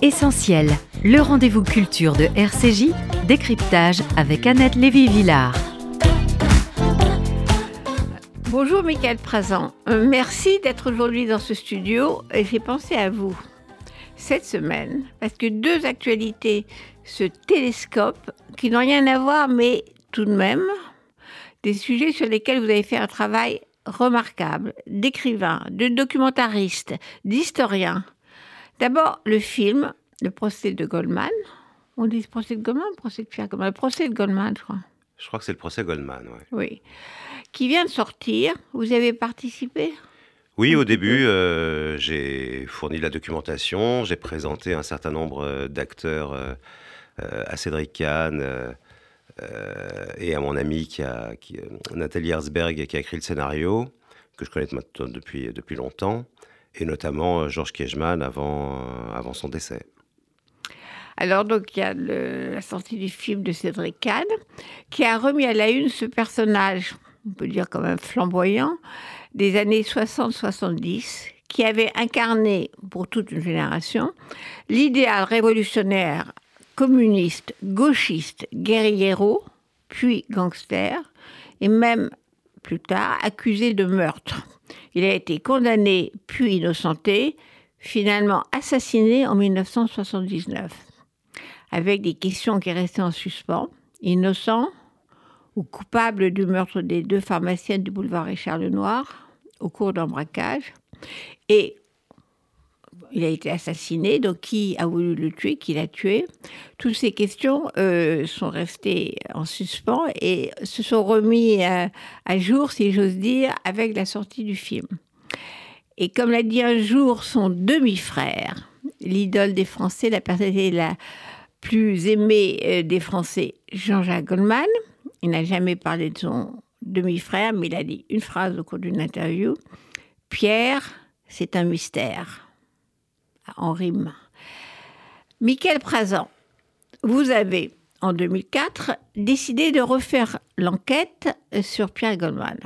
Essentiel, le rendez-vous culture de RCJ, décryptage avec Annette Lévy-Villard. Bonjour Michael Prazan, Euh, merci d'être aujourd'hui dans ce studio et j'ai pensé à vous cette semaine parce que deux actualités se télescopent qui n'ont rien à voir mais tout de même des sujets sur lesquels vous avez fait un travail remarquable d'écrivain, de documentariste, d'historien. D'abord le film Le procès de Goldman. On dit procès de Goldman, procès de Pierre Goldman, le procès de Goldman je crois. Je crois que c'est le procès Goldman, ouais. Oui. Qui vient de sortir. Vous avez participé? Oui, au début, euh, j'ai fourni la documentation, j'ai présenté un certain nombre euh, d'acteurs euh, à Cédric Kahn euh, et à mon ami qui a, qui, Nathalie Herzberg qui a écrit le scénario, que je connais maintenant depuis, depuis longtemps, et notamment euh, Georges avant, euh, avant son décès. Alors, donc, il y a la sortie du film de Cédric Kahn, qui a remis à la une ce personnage, on peut dire quand même flamboyant, des années 60-70, qui avait incarné pour toute une génération l'idéal révolutionnaire, communiste, gauchiste, guerriero, puis gangster, et même plus tard accusé de meurtre. Il a été condamné puis innocenté, finalement assassiné en 1979 avec des questions qui restaient en suspens. Innocent ou coupable du meurtre des deux pharmaciennes du boulevard Richard Lenoir au cours d'un braquage. Et il a été assassiné, donc qui a voulu le tuer, qui l'a tué? Toutes ces questions euh, sont restées en suspens et se sont remis à, à jour, si j'ose dire, avec la sortie du film. Et comme l'a dit un jour son demi-frère, l'idole des Français, la personnalité la plus aimée euh, des Français, Jean-Jacques Goldman. Il n'a jamais parlé de son demi-frère, mais il a dit une phrase au cours d'une interview. Pierre, c'est un mystère. En rime. Michael Prazan, vous avez, en 2004, décidé de refaire l'enquête sur Pierre Goldman.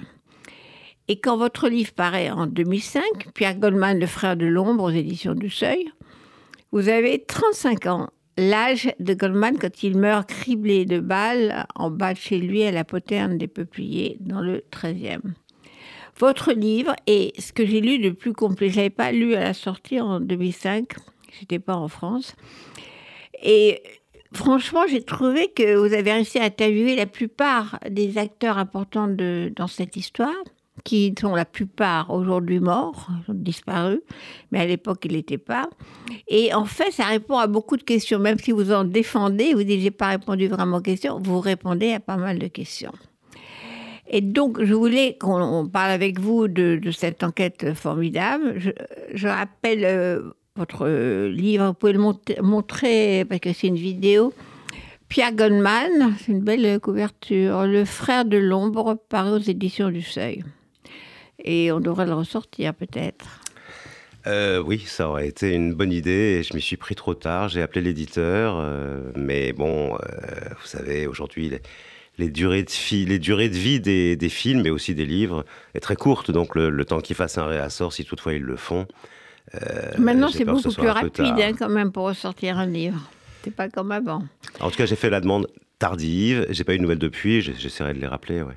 Et quand votre livre paraît en 2005, Pierre Goldman, le frère de l'ombre, aux éditions du Seuil, vous avez 35 ans, l'âge de Goldman quand il meurt criblé de balles en bas de chez lui à la poterne des Peupliers, dans le 13e. Votre livre est ce que j'ai lu de plus complet. Je l'avais pas lu à la sortie en 2005, j'étais pas en France. Et franchement, j'ai trouvé que vous avez réussi à interviewer la plupart des acteurs importants dans cette histoire, qui sont la plupart aujourd'hui morts, ils ont disparu, mais à l'époque, ils n'étaient pas. Et en fait, ça répond à beaucoup de questions. Même si vous en défendez, vous dites, j'ai pas répondu vraiment aux questions, vous répondez à pas mal de questions. Et donc, je voulais qu'on on parle avec vous de, cette enquête formidable. Je, rappelle euh, votre livre, vous pouvez le montrer, parce que c'est une vidéo. Pierre Goldman, c'est une belle couverture. Le frère de l'ombre, paru aux éditions du Seuil. Et on devrait le ressortir peut-être. Euh, oui, ça aurait été une bonne idée. Je m'y suis pris trop tard. J'ai appelé l'éditeur, euh, mais bon, vous savez, aujourd'hui, les durées de, fi- les durées de vie des, des films et aussi des livres est très courte, donc le, le temps qu'ils fassent un réassort, si toutefois ils le font. euh, Maintenant, c'est ce beaucoup plus rapide hein, quand même pour ressortir un livre. C'est pas comme avant. En tout cas, j'ai fait la demande tardive. J'ai pas eu de nouvelles depuis. J'essaierai de les rappeler. Ouais.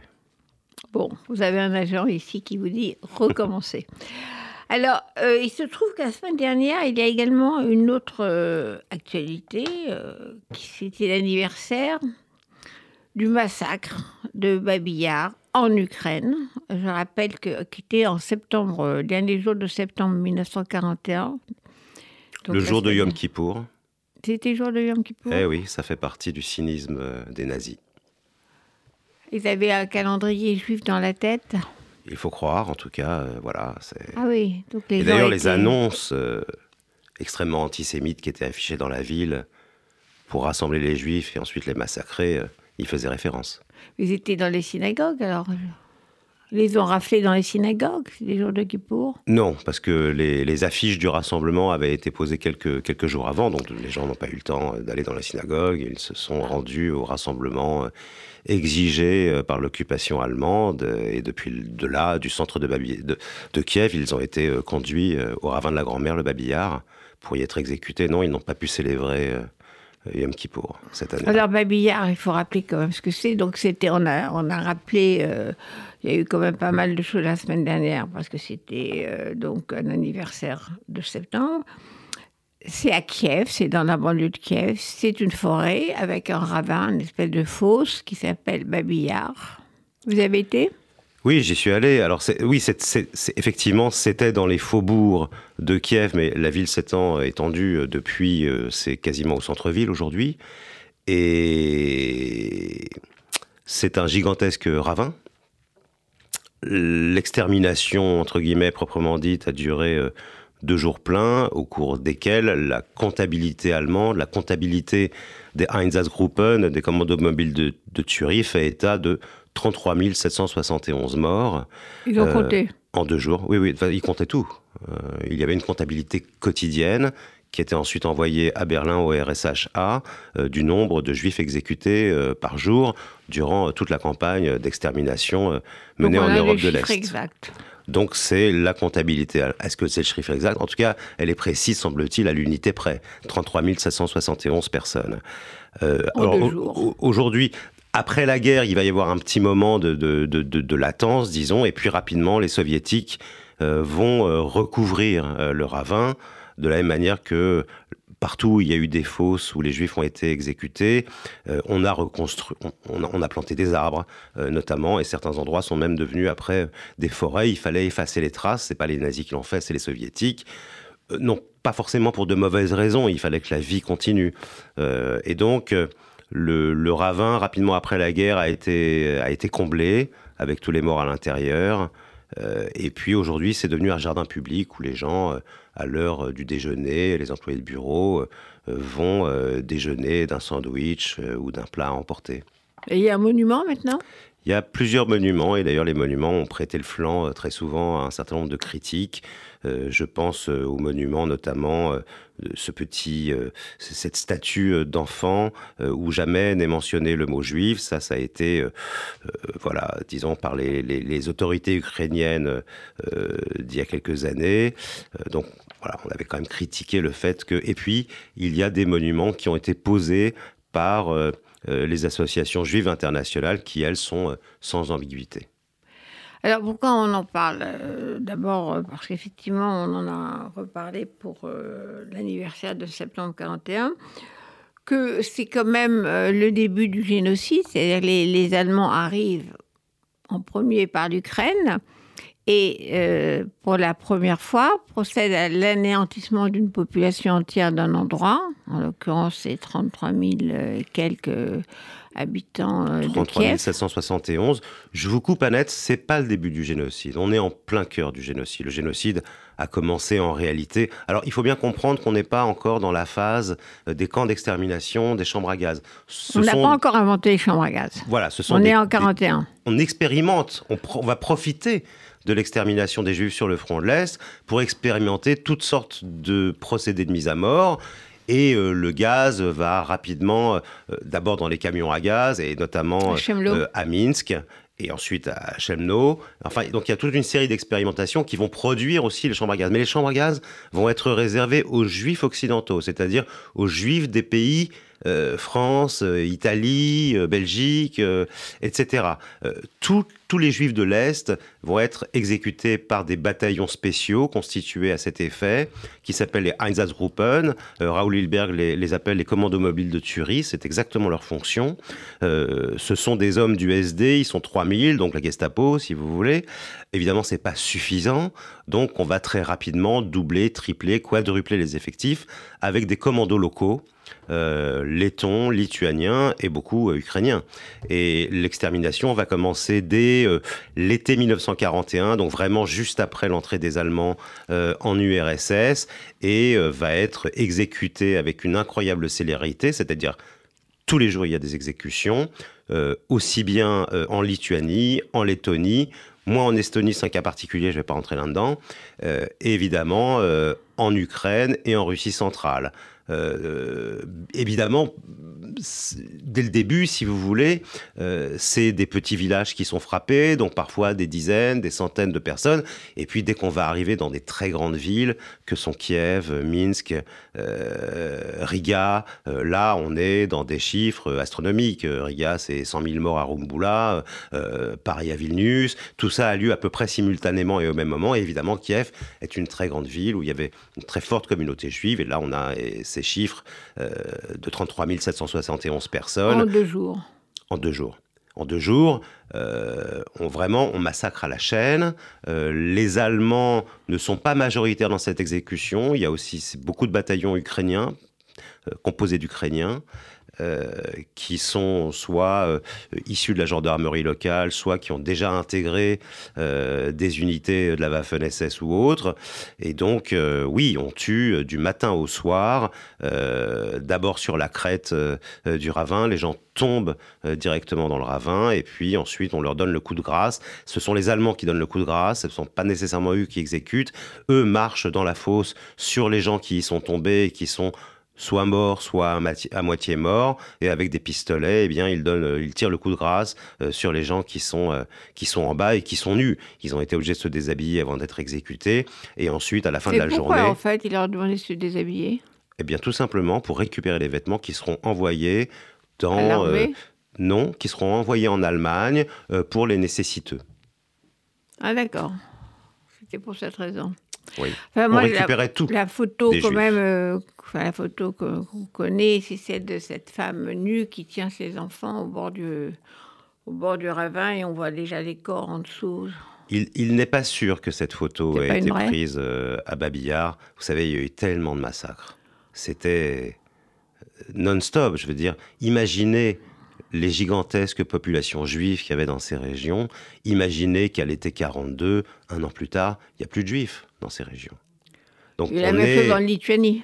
Bon, vous avez un agent ici qui vous dit recommencer. Alors, euh, il se trouve qu'à la semaine dernière, il y a également une autre euh, actualité, euh, qui c'était l'anniversaire du massacre de Babillard en Ukraine. Je rappelle que était en septembre, euh, dernier jour de septembre 1941. Donc, le jour de Yom Kippour. C'était le jour de Yom Kippour? Eh oui, ça fait partie du cynisme euh, des nazis. Ils avaient un calendrier juif dans la tête? Il faut croire, en tout cas, euh, voilà. Ah oui, donc les Et d'ailleurs, les annonces euh, extrêmement antisémites qui étaient affichées dans la ville pour rassembler les juifs et ensuite les massacrer, euh, y faisaient référence. Ils étaient dans les synagogues alors. les ont raflés dans les synagogues, les jours de Kippour? Non, parce que les, affiches du rassemblement avaient été posées quelques, quelques jours avant, donc les gens n'ont pas eu le temps d'aller dans la synagogue. Ils se sont rendus au rassemblement exigé euh, par l'occupation allemande. Et depuis de là, du centre de, de, Kiev, ils ont été euh, conduits euh, au ravin de la grand-mère, le Babillard, pour y être exécutés. Non, ils n'ont pas pu célébrer Yom Kippour cette année. Alors Babillard, il faut rappeler quand même ce que c'est. Donc c'était, on a, on a rappelé, il y a eu quand même pas mal de choses la semaine dernière parce que c'était donc un anniversaire de septembre. C'est à Kiev, c'est dans la banlieue de Kiev. C'est une forêt avec un ravin, une espèce de fosse qui s'appelle Babillard. Vous avez été? Oui, j'y suis allé. Alors oui, effectivement, c'était dans les faubourgs de Kiev, mais la ville s'étant étendue euh, depuis, euh, c'est quasiment au centre-ville aujourd'hui. Et c'est un gigantesque ravin. L'extermination, entre guillemets, proprement dite, a duré euh, deux jours pleins au cours desquels la comptabilité allemande, la comptabilité des Einsatzgruppen, des commandos mobiles de, de fait état de 33 771 morts. Ils ont euh, compté En deux jours, oui, oui, ils comptaient tout. Euh, il y avait une comptabilité quotidienne qui était ensuite envoyée à Berlin au RSHA euh, du nombre de juifs exécutés par jour durant toute la campagne d'extermination menée en Europe de l'Est. Exact. Donc c'est la comptabilité. Est-ce que c'est le chiffre exact? En tout cas, elle est précise, semble-t-il, à l'unité près. 33 771 personnes. Euh, Aujourd'hui, après la guerre, il va y avoir un petit moment de, latence, disons, et puis rapidement, les soviétiques euh, vont euh, recouvrir euh, le ravin de la même manière que partout où il y a eu des fosses où les juifs ont été exécutés, euh, on a reconstruit, on, a, planté des arbres notamment, et certains endroits sont même devenus après des forêts. Il fallait effacer les traces. C'est pas les nazis qui l'ont fait, c'est les soviétiques. Non, pas forcément pour de mauvaises raisons. Il fallait que la vie continue. et donc le, le, ravin rapidement après la guerre a été a été comblé avec tous les morts à l'intérieur. et puis aujourd'hui, c'est devenu un jardin public où les gens à l'heure euh, du déjeuner, les employés de bureau euh, euh, vont déjeuner d'un sandwich ou d'un plat à emporter. Et il y a un monument maintenant? Il y a plusieurs monuments, et d'ailleurs les monuments ont prêté le flanc très souvent à un certain nombre de critiques. Je pense au monument notamment ce petit, cette statue d'enfant où jamais n'est mentionné le mot juif. Ça, ça a été, voilà, disons par les, les, autorités ukrainiennes d'il y a quelques années. donc on avait quand même critiqué le fait que. Et puis, il y a des monuments qui ont été posés par euh, euh, les associations juives internationales qui, elles, sont euh, sans ambiguïté. Alors pourquoi on en parle D'abord parce qu'effectivement, on en a reparlé pour l'anniversaire de septembre 41 que c'est quand même le début du génocide, c'est-à-dire les, les Allemands arrivent en premier par l'Ukraine, et euh, pour la première fois procède à l'anéantissement d'une population entière d'un endroit. En l'occurrence, c'est 33 000 euh, quelques habitants euh, de Kiev. 771. Je vous coupe, Annette, c'est pas le début du génocide. On est en plein cœur du génocide. Le génocide a commencé en réalité. Alors, il faut bien comprendre qu'on n'est pas encore dans la phase des camps d'extermination, des chambres à gaz. on n'a pas encore inventé les chambres à gaz. Voilà, ce sont on est en 41. on expérimente, on, on va profiter de l'extermination des Juifs sur le front de l'Est pour expérimenter toutes sortes de procédés de mise à mort. Et euh, le gaz va rapidement, euh, d'abord dans les camions à gaz, et notamment à euh, Minsk, et ensuite à Chemno. Enfin, donc il y a toute une série d'expérimentations qui vont produire aussi les chambres à gaz. Mais les chambres à gaz vont être réservées aux juifs occidentaux, c'est-à-dire aux juifs des pays euh, France, euh, Italie, euh, Belgique, etc. tous les juifs de l'Est vont être exécutés par des bataillons spéciaux constitués à cet effet, qui s'appellent les Einsatzgruppen. Raoul Hilberg les, appelle les commandos mobiles de Turie, c'est exactement leur fonction. ce sont des hommes du SD, ils sont 3000, donc la Gestapo, si vous voulez. Évidemment, c'est pas suffisant, donc on va très rapidement doubler, tripler, quadrupler les effectifs avec des commandos locaux euh, lettons, lituaniens et beaucoup euh, ukrainiens. Et l'extermination va commencer dès euh, l'été 1941, donc vraiment juste après l'entrée des Allemands en URSS, et va être exécutée avec une incroyable célérité, c'est-à-dire tous les jours il y a des exécutions, aussi bien en Lituanie, en Lettonie, Moi, en Estonie, c'est un cas particulier, je ne vais pas rentrer là-dedans. Euh, évidemment, en Ukraine et en Russie centrale. Euh, évidemment, dès le début, si vous voulez, euh, c'est des petits villages qui sont frappés, donc parfois des dizaines, des centaines de personnes. Et puis dès qu'on va arriver dans des très grandes villes, que sont Kiev, Minsk, euh, Riga, là on est dans des chiffres astronomiques. Riga, c'est 100 000 morts à Rumbula, Paris à Vilnius. Tout ça a lieu à peu près simultanément et au même moment. Et évidemment, Kiev est une très grande ville où il y avait une très forte communauté juive. Et là, on a ces chiffres euh, de 33 771 personnes. En deux jours. En deux jours. En deux jours, euh, on vraiment on massacre à la chaîne. Euh, les Allemands ne sont pas majoritaires dans cette exécution. Il y a aussi beaucoup de bataillons ukrainiens composés d'Ukrainiens. Euh, qui sont soit euh, issus de la gendarmerie locale, soit qui ont déjà intégré euh, des unités de la Waffen-SS ou autres. Et donc, oui, on tue du matin au soir, d'abord sur la crête du ravin, les gens tombent directement dans le ravin, et puis ensuite on leur donne le coup de grâce. Ce sont les Allemands qui donnent le coup de grâce, ce ne sont pas nécessairement eux qui exécutent. Eux marchent dans la fosse sur les gens qui y sont tombés et qui sont soit mort, soit à, moitié mort, et avec des pistolets, eh bien, ils, donnent, ils tirent le coup de grâce euh, sur les gens qui sont, euh, qui sont en bas et qui sont nus. Ils ont été obligés de se déshabiller avant d'être exécutés, et ensuite, à la fin de la pourquoi, journée... en fait, il leur demandé de se déshabiller? Eh bien, tout simplement pour récupérer les vêtements qui seront envoyés dans... Euh, non, qui seront envoyés en Allemagne pour les nécessiteux. Ah d'accord. C'était pour cette raison. Oui. on récupérait tout. La photo, quand même, euh, la photo qu'on connaît, c'est celle de cette femme nue qui tient ses enfants au bord du, au bord du ravin et on voit déjà les corps en dessous. Il, n'est pas sûr que cette photo ait été prise euh, à Babillard. Vous savez, il y a eu tellement de massacres. C'était euh, non-stop. Je veux dire, imaginez les gigantesques populations juives qu'il y avait dans ces régions. Imaginez qu'à l'été 42, un an plus tard, il n'y a plus de juifs dans ces régions. Donc il y a la même chose en Lituanie.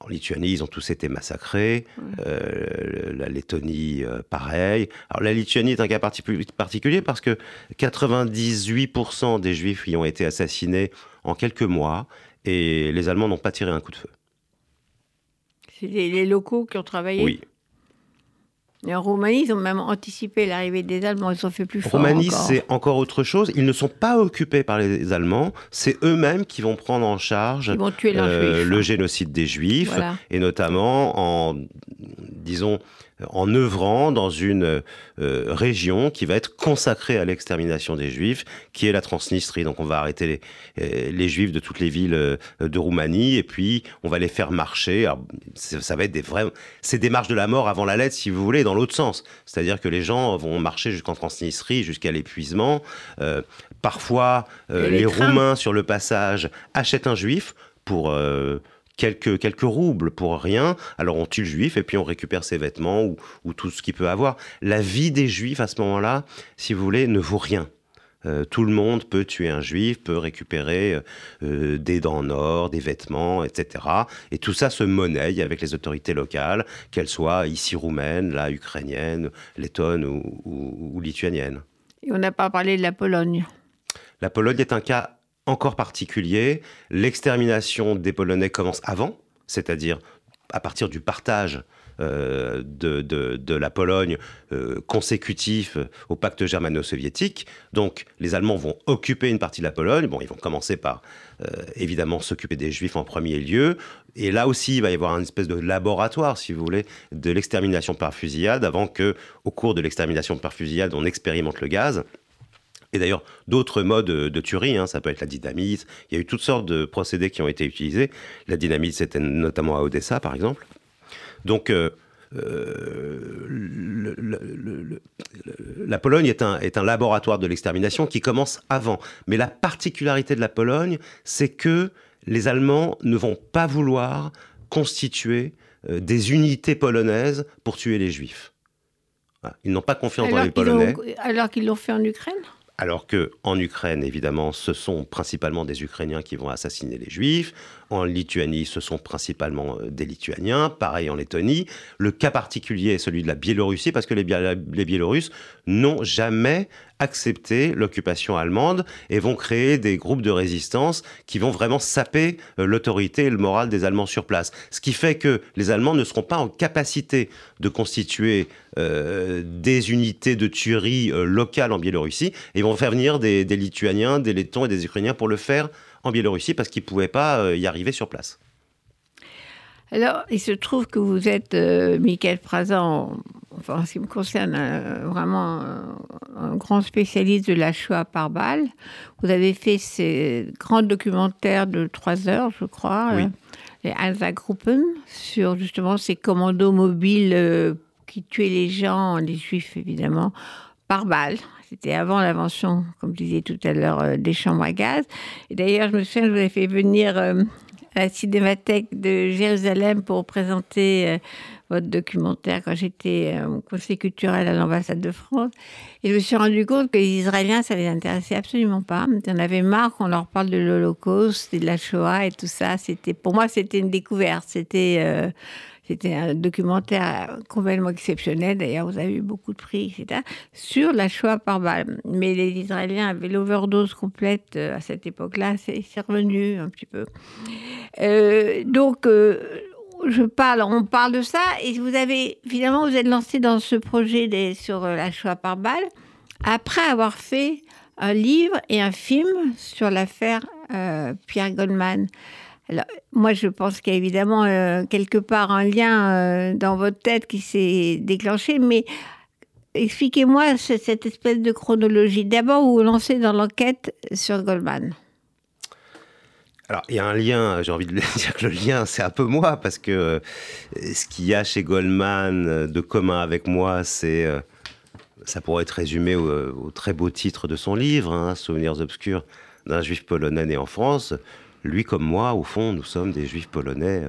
En Lituanie, ils ont tous été massacrés. Euh, la Lettonie, euh, pareil. Alors la Lituanie est un cas particulier parce que 98% des Juifs y ont été assassinés en quelques mois et les Allemands n'ont pas tiré un coup de feu. C'est les, locaux qui ont travaillé? Oui, en Roumanie, ils ont même anticipé l'arrivée des Allemands, ils sont fait plus fort. Roumanie, c'est encore autre chose. Ils ne sont pas occupés par les Allemands, c'est eux-mêmes qui vont prendre en charge euh, le génocide des Juifs, et notamment en, disons, en œuvrant dans une euh, région qui va être consacrée à l'extermination des Juifs, qui est la Transnistrie. Donc on va arrêter les, euh, les Juifs de toutes les villes euh, de Roumanie et puis on va les faire marcher. ça va être des vrais, c'est des marches de la mort avant la lettre, si vous voulez, dans l'autre sens. C'est-à-dire que les gens vont marcher jusqu'en Transnistrie, jusqu'à l'épuisement. parfois, les, Roumains sur le passage achètent un Juif pour quelques, quelques roubles pour rien. Alors on tue le juif et puis on récupère ses vêtements ou, ou tout ce qu'il peut avoir. La vie des juifs à ce moment-là, si vous voulez, ne vaut rien. Euh, tout le monde peut tuer un juif, peut récupérer euh, des dents d'or, des vêtements, etc. Et tout ça se monnaie avec les autorités locales, qu'elles soient ici roumaines, là ukrainiennes, lettonnes ou, ou, ou lituaniennes. Et on n'a pas parlé de la Pologne. La Pologne est un cas encore particulier. L'extermination des Polonais commence avant, c'est-à-dire à partir du partage euh, de, la Pologne euh, consécutif au pacte germano-soviétique. Donc les Allemands vont occuper une partie de la Pologne. Bon, ils vont commencer par euh, évidemment s'occuper des Juifs en premier lieu. Et là aussi, il va y avoir une espèce de laboratoire, si vous voulez, de l'extermination par fusillade, avant que, au cours de l'extermination par fusillade, on expérimente le gaz. Et d'ailleurs, d'autres modes de tuerie, hein, ça peut être la dynamite. Il y a eu toutes sortes de procédés qui ont été utilisés. La dynamite, c'était notamment à Odessa, par exemple. Donc, euh, euh, la Pologne est un, est un laboratoire de l'extermination qui commence avant. Mais la particularité de la Pologne, c'est que les Allemands ne vont pas vouloir constituer euh, des unités polonaises pour tuer les Juifs. Ils n'ont pas confiance dans les Polonais. alors qu'ils l'ont fait en Ukraine? Alors que en Ukraine, évidemment, ce sont principalement des Ukrainiens qui vont assassiner les Juifs. En Lituanie, ce sont principalement euh, des Lituaniens. Pareil en Lettonie. Le cas particulier est celui de la Biélorussie, parce que les, Biélorusses n'ont jamais accepter l'occupation allemande et vont créer des groupes de résistance qui vont vraiment saper euh, l'autorité et le moral des Allemands sur place. Ce qui fait que les Allemands ne seront pas en capacité de constituer euh, des unités de tuerie locales en Biélorussie. Et vont faire venir des, Lituaniens, des Lettons et des Ukrainiens pour le faire en Biélorussie parce qu'ils ne pouvaient pas y arriver sur place. Alors, il se trouve que vous êtes, euh, Michael Prazan, enfin, en ce qui me concerne, euh, vraiment euh, un, grand spécialiste de la Shoah par balle. Vous avez fait ces grands documentaires de trois heures, je crois, les Einsatzgruppen, sur justement ces commandos mobiles qui tuaient les gens, les juifs évidemment, par balle. C'était avant l'invention, comme je disais tout à l'heure, des chambres à gaz. Et d'ailleurs, je me souviens, je vous ai fait venir à la Cinémathèque de Jérusalem pour présenter euh, votre documentaire quand j'étais euh, au conseil culturel à l'ambassade de France. Et je me suis rendu compte que les Israéliens, ça les intéressait absolument pas. Ils en avaient marre qu'on leur parle de l'Holocauste et de la Shoah et tout ça. C'était, pour moi, c'était une découverte. C'était, euh, c'était un documentaire complètement exceptionnel. D'ailleurs, vous avez eu beaucoup de prix, etc. Sur la Shoah par balle. Mais les Israéliens avaient l'overdose complète à cette époque-là. C'est, revenu un petit peu. Euh, donc, euh, je parle, on parle de ça, et vous avez, finalement, vous êtes lancé dans ce projet sur euh, la Shoah par balle, après avoir fait un livre et un film sur l'affaire Pierre Goldman. Alors, moi, je pense qu'il y a évidemment quelque part un lien dans votre tête qui s'est déclenché, mais expliquez-moi cette espèce de chronologie. D'abord, vous vous lancez dans l'enquête sur Goldman. Alors, il y a un lien, j'ai envie de dire que le lien, c'est un peu moi, parce que euh, ce qu'il y a chez Goldman euh, de commun avec moi, c'est. Euh, ça pourrait être résumé au, très beau titre de son livre, hein, Souvenirs obscurs d'un juif polonais né en France. Lui comme moi, au fond, nous sommes des juifs polonais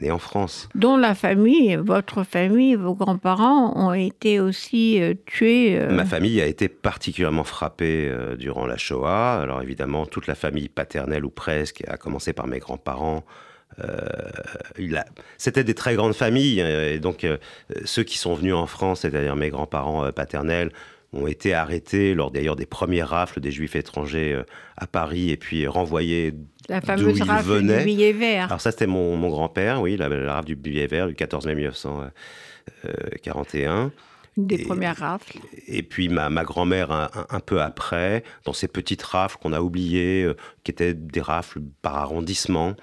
né en France. Dont la famille, votre famille, vos grands-parents ont été aussi euh, tués. Euh. Ma famille a été particulièrement frappée euh, durant la Shoah. Alors évidemment, toute la famille paternelle ou presque, à commencer par mes grands-parents, c'était des très grandes familles. Et donc ceux qui sont venus en France, c'est-à-dire mes grands-parents paternels, ont été arrêtés lors d'ailleurs des premières rafles des juifs étrangers à Paris et puis renvoyés la fameuse rafle du billet vert. Alors ça, c'était mon, mon grand-père, oui, la, rafle du billet vert du 14 mai 1941. Une des premières rafles. Et puis ma, ma grand-mère un, peu après, dans ces petites rafles qu'on a oubliées, euh, qui étaient des rafles par arrondissement.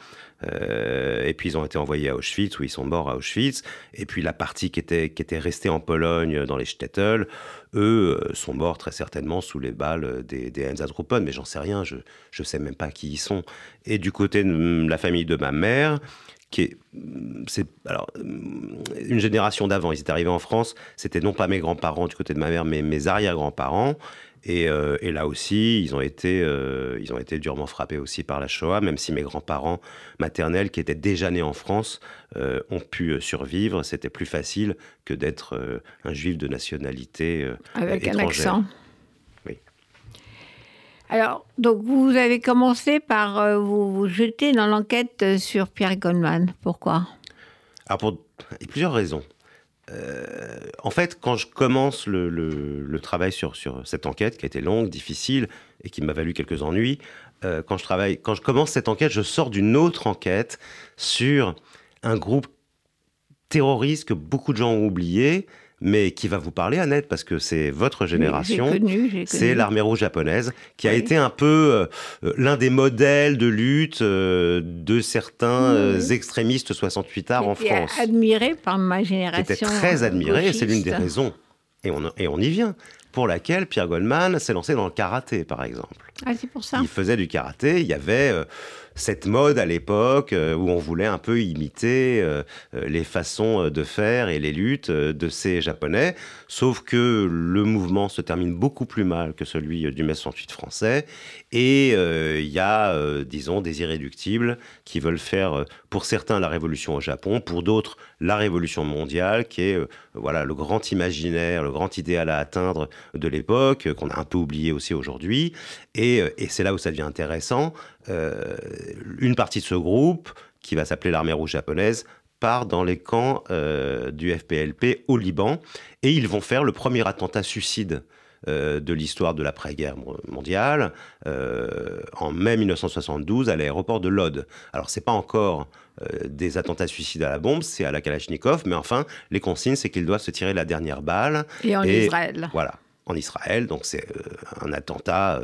Euh, et puis ils ont été envoyés à Auschwitz, où ils sont morts à Auschwitz. Et puis la partie qui était, qui était restée en Pologne, dans les Stettel, eux euh, sont morts très certainement sous les balles des, des Einsatzgruppen, mais j'en sais rien, je ne sais même pas qui ils sont. Et du côté de la famille de ma mère, qui est, c'est alors une génération d'avant. Ils étaient arrivés en France. C'était non pas mes grands-parents du côté de ma mère, mais mes arrière-grands-parents. Et, euh, et, là aussi, ils ont, été, euh, ils ont été durement frappés aussi par la Shoah, même si mes grands-parents maternels, qui étaient déjà nés en France, euh, ont pu survivre. C'était plus facile que d'être un juif de nationalité Avec un accent. Oui. Alors, donc vous avez commencé par vous, vous jeter dans l'enquête sur Pierre Goldman. Pourquoi? Alors, pour plusieurs raisons. Euh, en fait, quand je commence le, travail sur, cette enquête, qui a été longue, difficile et qui m'a valu quelques ennuis, euh, quand, je travaille, quand je commence cette enquête, je sors d'une autre enquête sur un groupe terroriste que beaucoup de gens ont oublié, mais qui va vous parler, Annette, parce que c'est votre génération. C'est l'armée rouge japonaise, qui a été un peu euh, l'un des modèles de lutte euh, de certains euh, extrémistes 68 arts en France. Admiré par ma génération. Était très admiré, et c'est l'une des raisons, et on, et on y vient, pour laquelle Pierre Goldman s'est lancé dans le karaté, par exemple. Ah, c'est pour ça. Il faisait du karaté, il y avait cette mode à l'époque euh, où on voulait un peu imiter euh, euh, les façons de faire et les luttes de ces Japonais, sauf que le mouvement se termine beaucoup plus mal que celui du mai 68 français, et il y a, disons, des irréductibles qui veulent faire, pour certains, la révolution au Japon, pour d'autres, la révolution mondiale, qui est voilà le grand imaginaire, le grand idéal à atteindre de l'époque, qu'on a un peu oublié aussi aujourd'hui, et, et c'est là où ça devient intéressant. Euh, une partie de ce groupe, qui va s'appeler l'armée rouge japonaise, part dans les camps euh, du FPLP au Liban et ils vont faire le premier attentat suicide de l'histoire de l'après-guerre mondiale, en mai 1972 à l'aéroport de Lod. Alors c'est pas encore des attentats suicides à la bombe, c'est à la Kalachnikov, mais enfin, les consignes, c'est qu'ils doivent se tirer la dernière balle. Et en Israël. Voilà en Israël. Donc c'est euh, un attentat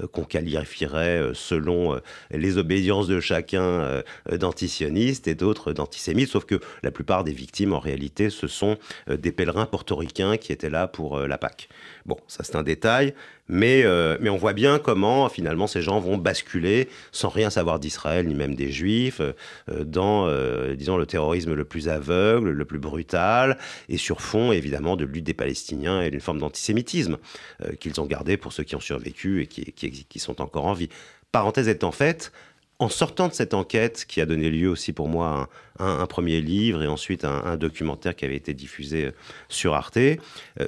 euh, qu'on qualifierait euh, selon les obédiences de chacun d'antisionistes et d'autres d'antisémites, sauf que la plupart des victimes en réalité ce sont des pèlerins portoricains qui étaient là pour la Pâque. Bon, ça c'est un détail, mais, euh, mais on voit bien comment finalement ces gens vont basculer sans rien savoir d'Israël ni même des Juifs euh, dans, euh, disons, le terrorisme le plus aveugle, le plus brutal, et sur fond évidemment de lutte des Palestiniens et d'une forme d'antisémitisme qu'ils ont gardé pour ceux qui ont survécu et qui, qui, qui sont encore en vie. Parenthèse étant faite, en sortant de cette enquête, qui a donné lieu aussi pour moi à un, premier livre et ensuite un, documentaire qui avait été diffusé euh, sur Arte, euh,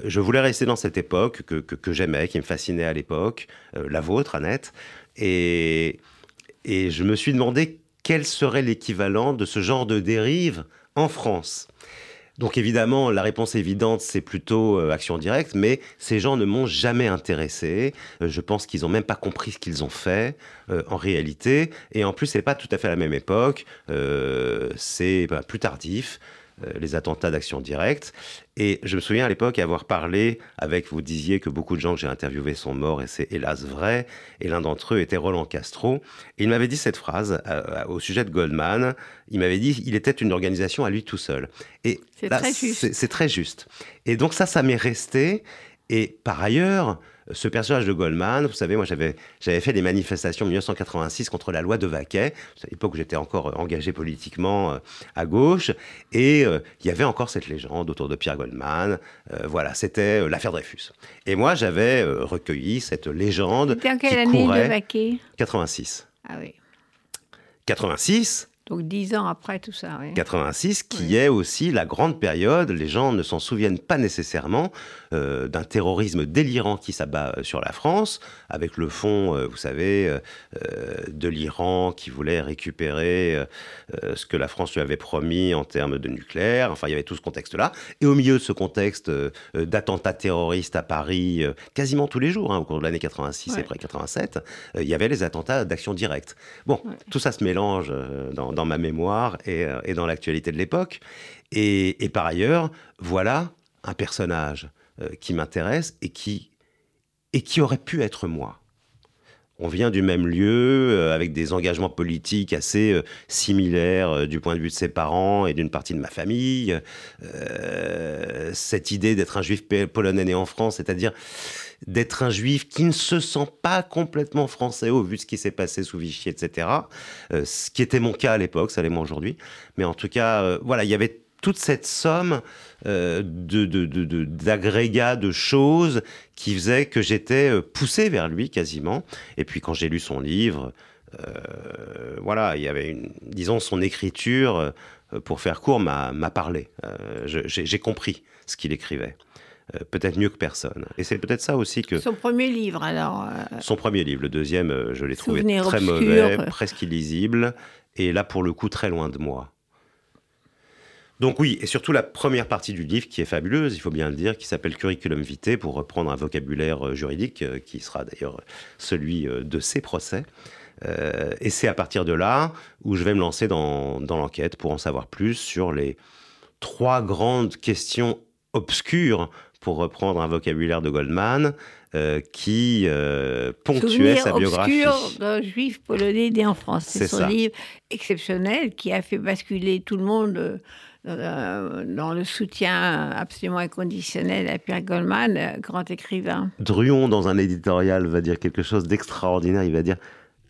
je voulais rester dans cette époque que, j'aimais, qui me fascinait à l'époque, euh, la vôtre, Annette. Et, et je me suis demandé quel serait l'équivalent de ce genre de dérive en France. Donc évidemment, la réponse évidente, c'est plutôt euh, action directe, mais ces gens ne m'ont jamais intéressé. Euh, je pense qu'ils n'ont même pas compris ce qu'ils ont fait euh, en réalité. Et en plus, c'est pas tout à fait la même époque. c'est bah, plus tardif. Euh, les attentats d'action directe. Et je me souviens à l'époque avoir parlé avec, vous disiez que beaucoup de gens que j'ai interviewés sont morts et c'est hélas vrai. Et l'un d'entre eux était Roland Castro. Et il m'avait dit cette phrase euh, au sujet de Goldman. Il m'avait dit il était une organisation à lui tout seul. Et c'est très juste. Très juste. Et donc ça, ça m'est resté. Et par ailleurs, ce personnage de Goldman, vous savez, moi j'avais, j'avais fait des manifestations en 1986 contre la loi de Vaquet, à l'époque où j'étais encore euh, engagé politiquement euh, à gauche, et euh, il y avait encore cette légende autour de Pierre Goldman. voilà, c'était l'affaire Dreyfus. Et moi j'avais recueilli cette légende. C'était en quelle année de Vaquet? 86. Ah oui. 86, donc dix ans après tout ça. Oui. 86, qui est aussi la grande période, les gens ne s'en souviennent pas nécessairement, euh, d'un terrorisme délirant qui s'abat euh, sur la France, avec le fond, euh, vous savez, de l'Iran qui voulait récupérer ce que la France lui avait promis en termes de nucléaire. Enfin, il y avait tout ce contexte-là. Et au milieu de ce contexte d'attentats terroristes à Paris, quasiment tous les jours, hein, au cours de l'année 86 et après 87, il y avait les attentats d'action directe. Bon, tout ça se mélange dans dans ma mémoire euh, et, dans l'actualité de l'époque. Et, par ailleurs, voilà un personnage euh, qui m'intéresse et qui, et qui aurait pu être moi. On vient du même lieu, euh, avec des engagements politiques assez similaires du point de vue de ses parents et d'une partie de ma famille. cette idée d'être un juif polonais né en France, c'est-à-dire d'être un juif qui ne se sent pas complètement français au vu de ce qui s'est passé sous Vichy, etc. Euh, ce qui était mon cas à l'époque, ça l'est moins aujourd'hui. Mais en tout cas, euh, voilà, il y avait toute cette somme euh, d'agrégats, de, de, choses qui faisaient que j'étais poussé vers lui quasiment. Et puis quand j'ai lu son livre, voilà, il y avait une, disons, son écriture, pour faire court, m'a parlé. j'ai compris ce qu'il écrivait. Euh, peut-être mieux que personne. Et c'est peut-être ça aussi que... Son premier livre, alors euh, Son premier livre. Le deuxième, euh, je l'ai trouvé très mauvais, presque illisible, et là, pour le coup, très loin de moi. Donc oui, et surtout la première partie du livre qui est fabuleuse, il faut bien le dire, qui s'appelle Curriculum vitae, pour reprendre un vocabulaire juridique, qui sera d'ailleurs celui de ces procès. et c'est à partir de là où je vais me lancer dans, dans l'enquête pour en savoir plus sur les trois grandes questions obscures pour reprendre un vocabulaire de Goldman, euh, qui euh, ponctuait sa biographie. d'un juif polonais né en France. C'est son livre exceptionnel qui a fait basculer tout le monde euh, dans le soutien absolument inconditionnel à Pierre Goldman, grand écrivain. Druon, dans un éditorial, va dire quelque chose d'extraordinaire. Il va dire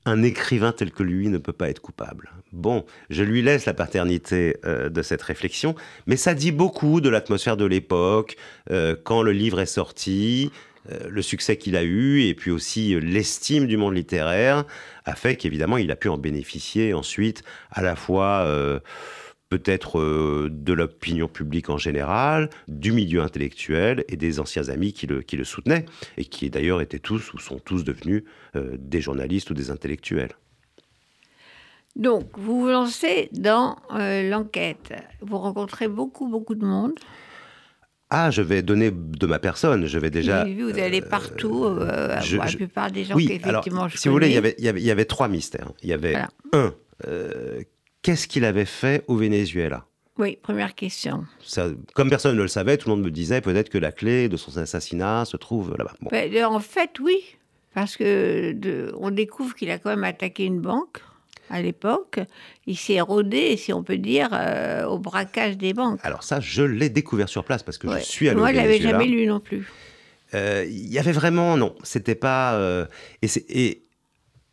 un écrivain tel que lui ne peut pas être coupable. Bon, je lui laisse la paternité euh, de cette réflexion, mais ça dit beaucoup de l'atmosphère de l'époque, euh, quand le livre est sorti, euh, le succès qu'il a eu, et puis aussi l'estime du monde littéraire, a fait qu'évidemment il a pu en bénéficier ensuite à la fois peut-être euh, de l'opinion publique en général, du milieu intellectuel et des anciens amis qui le, qui le soutenaient, et qui d'ailleurs étaient tous ou sont tous devenus euh, des journalistes ou des intellectuels. Donc, vous vous lancez dans euh, l'enquête. Vous rencontrez beaucoup, beaucoup de monde Ah, je vais donner de ma personne. Je vais déjà. Vous allez partout, je- la plupart des gens oui, qu'effectivement alors, je si vous voulez, il y, avait, il, y avait, il y avait trois mystères. Il y avait Voilà. un, euh, qu'est-ce qu'il avait fait au Venezuela? Oui, première question. Ça, Comme personne ne le savait, tout le monde me disait peut-être que la clé de son assassinat se trouve là-bas. Bon. Ben, en fait, oui, parce que de- on découvre qu'il a quand même attaqué une banque à l'époque. Il s'est rodé, si on peut dire, euh, au braquage des banques. Alors ça, je l'ai découvert sur place parce que Ouais. je suis allé Moi, je l'avais jamais lu non plus. Euh, Il y avait vraiment, non, c'était pas. euh, et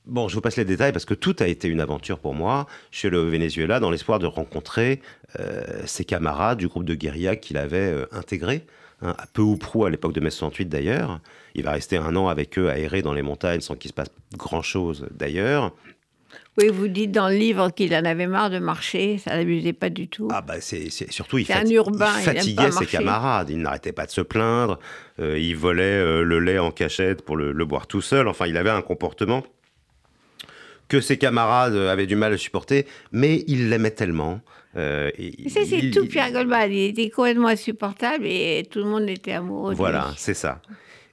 bon, je vous passe les détails parce que tout a été une aventure pour moi. Je suis allé au Venezuela dans l'espoir de rencontrer euh, ses camarades du groupe de guérilla qu'il avait euh, intégré, hein, à peu ou prou à l'époque de mai 68 d'ailleurs. Il va rester un an avec eux à errer dans les montagnes sans qu'il se passe grand-chose d'ailleurs. Oui, vous dites dans le livre qu'il en avait marre de marcher, ça n'amusait pas du tout. Ah bah c'est surtout il, urbain, il fatiguait ses camarades, il n'arrêtait pas de se plaindre, euh, il volait euh, le lait en cachette pour le, le boire tout seul, enfin il avait un comportement que ses camarades avaient du mal à supporter, mais il l'aimait tellement. euh, et ça, c'est tout Pierre Goldman. Il était complètement insupportable et tout le monde était amoureux de Voilà, c'est ça.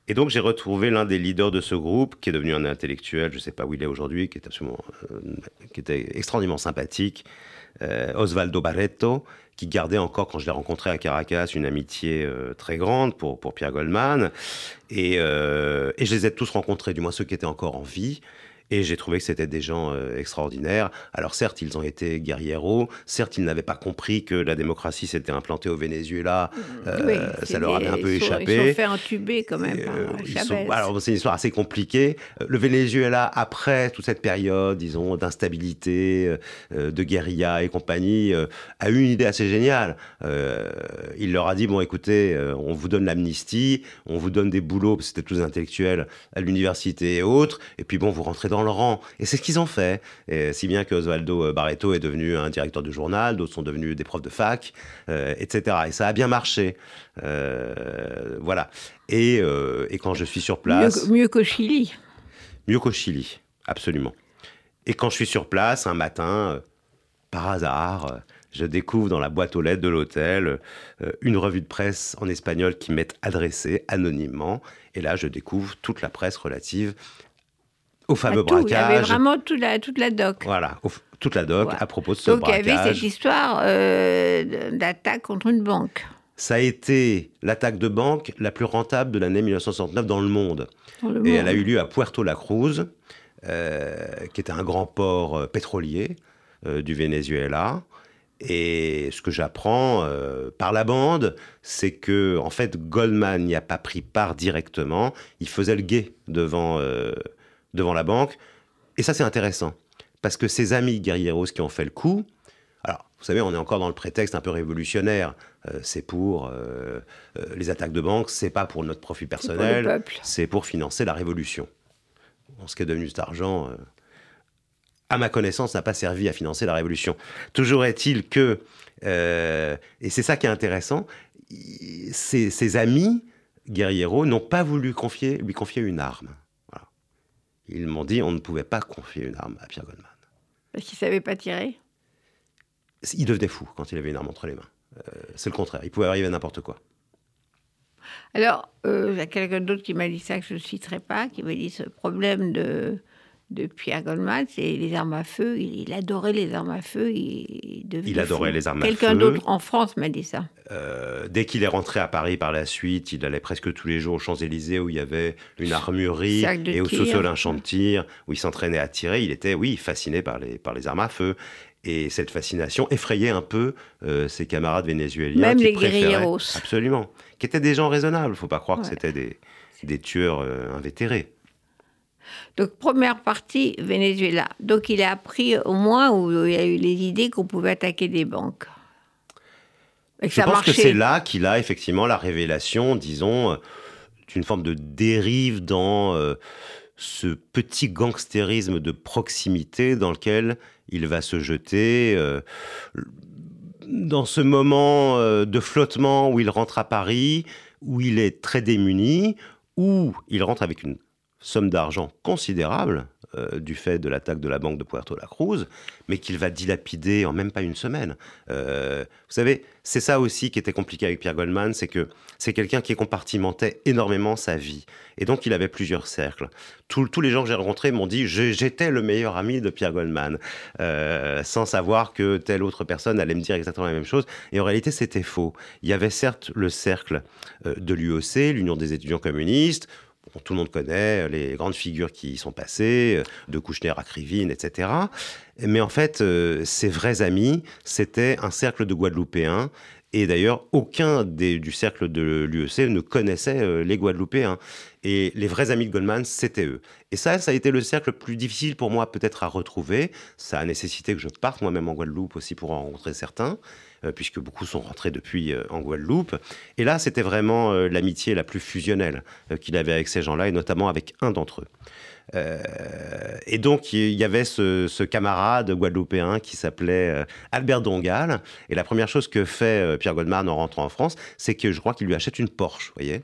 Et donc j'ai retrouvé l'un des leaders de ce groupe, qui est devenu un intellectuel, je ne sais pas où il est aujourd'hui, qui est absolument, euh, qui était extraordinairement sympathique, euh, Osvaldo Barreto, qui gardait encore, quand je l'ai rencontré à Caracas, une amitié euh, très grande pour, pour Pierre Goldman. Et, euh, et je les ai tous rencontrés, du moins ceux qui étaient encore en vie. Et j'ai trouvé que c'était des gens euh, extraordinaires. Alors certes, ils ont été guerrieros. Certes, ils n'avaient pas compris que la démocratie s'était implantée au Venezuela. Euh, Oui, ça leur avait un peu ils sont- échappé. Ils sont fait entuber quand même euh, ils Chavez. sont- alors, c'est une histoire assez compliquée. Le Venezuela, après toute cette période, disons, d'instabilité, de guérilla et compagnie, a eu une idée assez géniale. Il leur a dit, bon, écoutez, on vous donne l'amnistie, on vous donne des boulots, parce que c'était tous intellectuels, à l'université et autres, et puis bon, vous rentrez dans le rang. Et c'est ce qu'ils ont fait. Et si bien que Osvaldo Barreto est devenu un directeur de journal, d'autres sont devenus des profs de fac, euh, etc. Et ça a bien marché. Euh, voilà. Et, euh, et quand je suis sur place, Mieux, mieux qu'au Chili. mieux qu'au Chili, absolument. Et quand je suis sur place, un matin, euh, par hasard, euh, je découvre dans la boîte aux lettres de l'hôtel euh, une revue de presse en espagnol qui m'est adressée anonymement. Et là, je découvre toute la presse relative au fameux tout. Il y avait braquage. vraiment toute la, toute la doc. Voilà, au- toute la doc Voilà. à propos de ce Donc il y avait braquage. cette histoire euh, d'attaque contre une banque. Ça a été l'attaque de banque la plus rentable de l'année 1969 dans le monde. dans le Et monde. elle a eu lieu à Puerto La Cruz, euh, qui était un grand port euh, pétrolier euh, du Venezuela. Et ce que j'apprends euh, par la bande, c'est que en fait Goldman n'y a pas pris part directement. Il faisait le guet devant euh, devant la banque. Et ça c'est intéressant parce que ses amis guerrieros qui ont fait le coup. Alors, vous savez, on est encore dans le prétexte un peu révolutionnaire. Euh, c'est pour euh, euh, les attaques de banque, c'est pas pour notre profit personnel c'est pour financer la révolution. Bon, ce qui est devenu cet argent, à ma connaissance, n'a pas servi à financer la révolution. Toujours est-il que, et c'est ça qui est intéressant, ses, ses amis guerrieros n'ont pas voulu confier, lui confier une arme. Ils m'ont dit on ne pouvait pas confier une arme à Pierre Goldman. Parce qu'il ne savait pas tirer? Il devenait fou quand il avait une arme entre les mains. Euh, c'est le contraire, il pouvait arriver à n'importe quoi. Alors, euh, il y a quelqu'un d'autre qui m'a dit ça que je ne citerai pas, qui m'a dit ce problème de, de Pierre Goldman, c'est les armes à feu. Il, il adorait les armes à feu. Il, Il adorait fou. les armes à Quelqu'un feu. d'autre en France m'a dit ça. Euh, dès qu'il est rentré à Paris par la suite, il allait presque tous les jours aux Champs-Élysées où il y avait une armurerie et au tir. sous-sol un champ de tir où il s'entraînait à tirer. Il était, oui, fasciné par les, par les armes à feu. Et cette fascination effrayait un peu euh, ses camarades vénézuéliens. Même qui les guerrilleros. Absolument. Qui étaient des gens raisonnables. faut pas croire que c'était des, des tueurs euh, invétérés. Donc, première partie, Venezuela. Donc, il a appris au moins où il y a eu les idées qu'on pouvait attaquer des banques. Et que Je ça pense marchait. que c'est là qu'il a effectivement la révélation, disons, euh, d'une forme de dérive dans euh, ce petit gangstérisme de proximité dans lequel il va se jeter. euh, dans ce moment euh, de flottement où il rentre à Paris, où il est très démuni, où il rentre avec une somme d'argent considérable euh, du fait de l'attaque de la banque de Puerto La Cruz, mais qu'il va dilapider en même pas une semaine. Euh, vous savez, c'est ça aussi qui était compliqué avec Pierre Goldman, c'est que c'est quelqu'un qui compartimentait énormément sa vie. Et donc, il avait plusieurs cercles. tous les gens que j'ai rencontrés m'ont dit j'étais le meilleur ami de Pierre Goldman, euh, sans savoir que telle autre personne allait me dire exactement la même chose. Et en réalité, c'était faux. Il y avait certes le cercle de l'UEC, l'Union des étudiants communistes, tout le monde connaît, les grandes figures qui y sont passées, euh, de Kouchner à Krivine, etc. Mais en fait, euh, ces vrais amis, c'était un cercle de Guadeloupéens. Et d'ailleurs, aucun du cercle de l'UEC ne connaissait euh, les Guadeloupéens. Et les vrais amis de Goldman, c'était eux. Et ça, ça a été le cercle le plus difficile pour moi peut-être à retrouver. Ça a nécessité que je parte moi-même en Guadeloupe aussi pour en rencontrer certains. Euh, puisque beaucoup sont rentrés depuis euh, en Guadeloupe. Et là, c'était vraiment euh, l'amitié la plus fusionnelle qu'il avait avec ces gens-là, et notamment avec un d'entre eux. et donc, il y avait ce, camarade guadeloupéen qui s'appelait Albert Dongal. Et la première chose que fait Pierre Goldman en rentrant en France, c'est que je crois qu'il lui achète une Porsche, voyez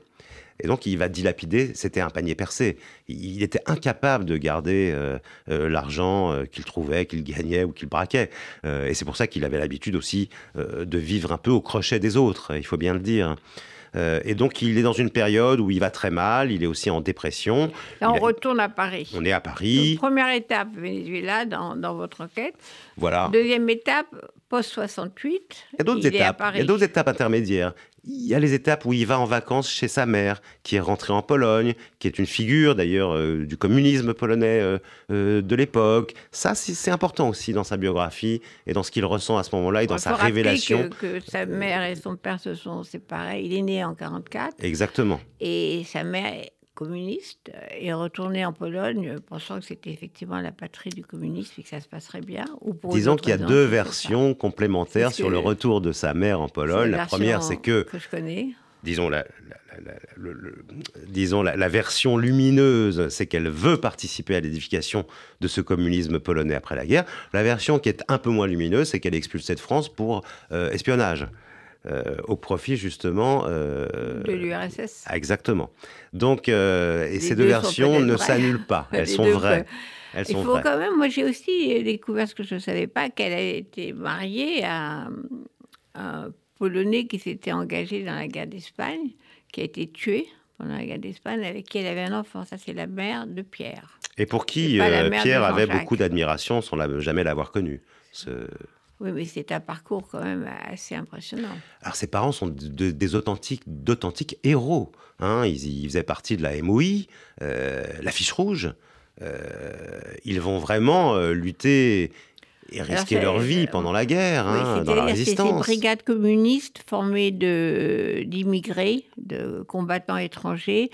et donc, il va dilapider. C'était un panier percé. Il était incapable de garder euh, euh, l'argent euh, qu'il trouvait, qu'il gagnait ou qu'il braquait. et c'est pour ça qu'il avait l'habitude aussi de vivre un peu au crochet des autres, il faut bien le dire. et donc, il est dans une période où il va très mal, il est aussi en dépression. Là, on retourne à Paris. On est à Paris. première étape, Venezuela, dans, dans votre enquête. Voilà. Deuxième étape, post-68. Il y a d'autres étapes. Il y a d'autres étapes intermédiaires il y a les étapes où il va en vacances chez sa mère, qui est rentrée en Pologne, qui est une figure d'ailleurs euh, du communisme polonais euh, euh, de l'époque. Ça, c'est important aussi dans sa biographie et dans ce qu'il ressent à ce moment-là et dans sa révélation. Que, que sa mère et son père se sont séparés. Il est né en 44. Exactement. Et sa mère communiste et retourné en Pologne pensant que c'était effectivement la patrie du communisme et que ça se passerait bien. Ou Disons qu'il y a deux versions complémentaires sur le retour de sa mère en Pologne. La, première, c'est que, que je connais. Disons la, disons la, version lumineuse, c'est qu'elle veut participer à l'édification de ce communisme polonais après la guerre. La version qui est un peu moins lumineuse, c'est qu'elle est expulsée de France pour euh, espionnage. Euh, au profit justement euh, de l'URSS. Exactement. Donc, euh, et ces deux, versions ne s'annulent pas, elles sont vraies. Elles Il faut quand même, moi j'ai aussi découvert ce que je ne savais pas, qu'elle a été mariée à un Polonais qui s'était engagé dans la guerre d'Espagne, qui a été tué pendant la guerre d'Espagne, avec qui elle avait un enfant. Ça, c'est la mère de Pierre. Et pour qui Pierre avait beaucoup d'admiration sans jamais l'avoir connu. Ce... Oui, mais c'est un parcours quand même assez impressionnant. Alors ses parents sont des authentiques, d'authentiques héros. Hein. Ils, faisaient partie de la MOI, euh, la fiche rouge. Euh, ils vont vraiment euh, lutter et risquer leur vie pendant la guerre, hein, dans la résistance. C'est ces brigades communistes formées d'immigrés, de combattants étrangers,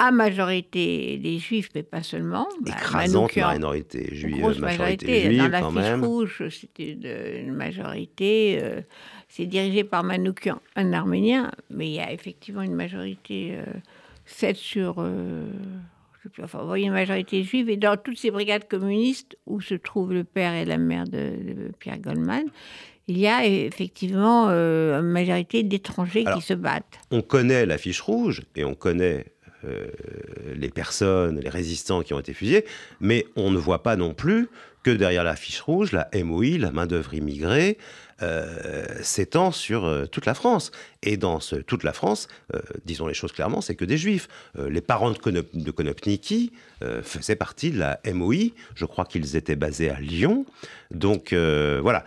à majorité des juifs, mais pas seulement. Bah, Écrasante minorité juive, grosse majorité, juive, Dans la quand fiche même. rouge, c'était une majorité. Euh, c'est dirigé par Manoukian, un Arménien, mais il y a effectivement une majorité, euh, 7 sur... Euh, enfin, vous une majorité juive. Et dans toutes ces brigades communistes, où se trouvent le père et la mère de, Pierre Goldman, il y a effectivement euh, une majorité d'étrangers qui se battent. On connaît la fiche rouge et on connaît euh, les personnes, les résistants qui ont été fusillés, mais on ne voit pas non plus que derrière la fiche rouge, la MOI, la main-d'œuvre immigrée, euh, s'étend sur euh, toute la France. Et dans toute la France, disons les choses clairement, c'est que des juifs. les parents de, Konopniki faisaient partie de la MOI. Je crois qu'ils étaient basés à Lyon. Donc voilà,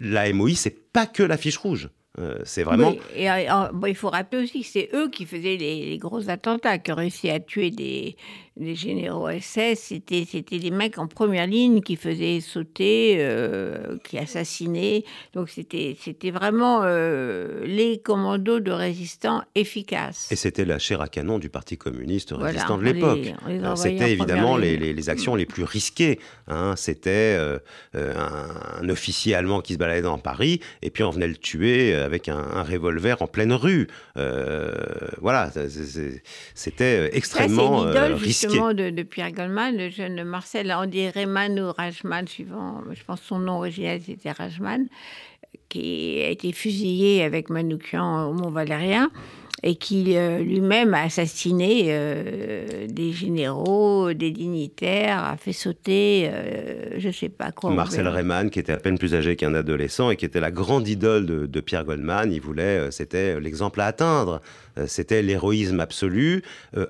la MOI, c'est pas que la fiche rouge. Euh, c'est vraiment. et, euh, il faut rappeler aussi que c'est eux qui faisaient les, gros attentats, qui ont réussi à tuer des, les généraux SS, c'était, c'était des mecs en première ligne qui faisaient sauter, euh, qui assassinaient. Donc c'était, c'était vraiment euh, les commandos de résistants efficaces. Et c'était la chair à canon du Parti communiste résistant de l'époque. c'était évidemment les, les, actions les plus risquées. Hein. C'était euh, un, officier allemand qui se baladait dans Paris, et puis on venait le tuer avec un, revolver en pleine rue. voilà, c'était extrêmement risqué de, Pierre Goldman, le jeune Marcel, on dit Rayman ou Rajman, suivant, je pense son nom original c'était Rajman, qui a été fusillé avec Manoukian au Mont Valérien. et qui euh, lui-même a assassiné euh, des généraux, des dignitaires, a fait sauter, euh, je ne sais pas quoi. Marcel Reymann, qui était à peine plus âgé qu'un adolescent et qui était la grande idole de, Pierre Goldman, il voulait, c'était l'exemple à atteindre, c'était l'héroïsme absolu,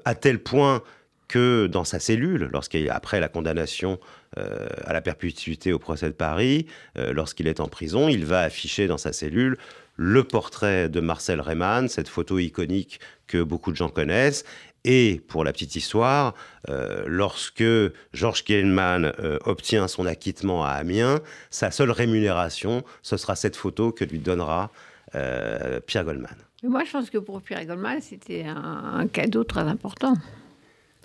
à tel point que dans sa cellule, après la condamnation à la perpétuité au procès de Paris, lorsqu'il est en prison, il va afficher dans sa cellule le portrait de Marcel Reymann, cette photo iconique que beaucoup de gens connaissent. Et pour la petite histoire, euh, lorsque Georges Kielman euh, obtient son acquittement à Amiens, sa seule rémunération, ce sera cette photo que lui donnera euh, Pierre Goldman. moi, je pense que pour Pierre Goldman, c'était un, cadeau très important.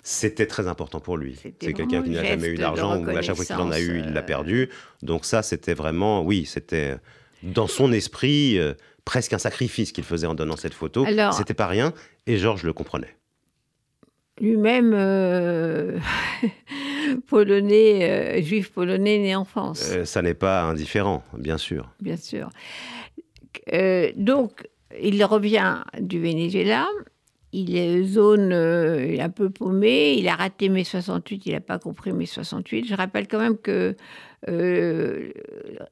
C'était très important pour lui. C'est quelqu'un qui n'a jamais eu d'argent, ou à chaque fois qu'il en a eu, il l'a perdu. Donc ça, c'était vraiment, oui, c'était dans son esprit, euh, presque un sacrifice qu'il faisait en donnant cette photo. C'était pas rien, et Georges le comprenait. Lui-même, euh, polonais, euh, juif polonais né en France. ça n'est pas indifférent, bien sûr. Bien sûr. donc, il revient du Venezuela. Il est zone un peu paumé. Il a raté mai 68. Il n'a pas compris mai 68. Je rappelle quand même que euh,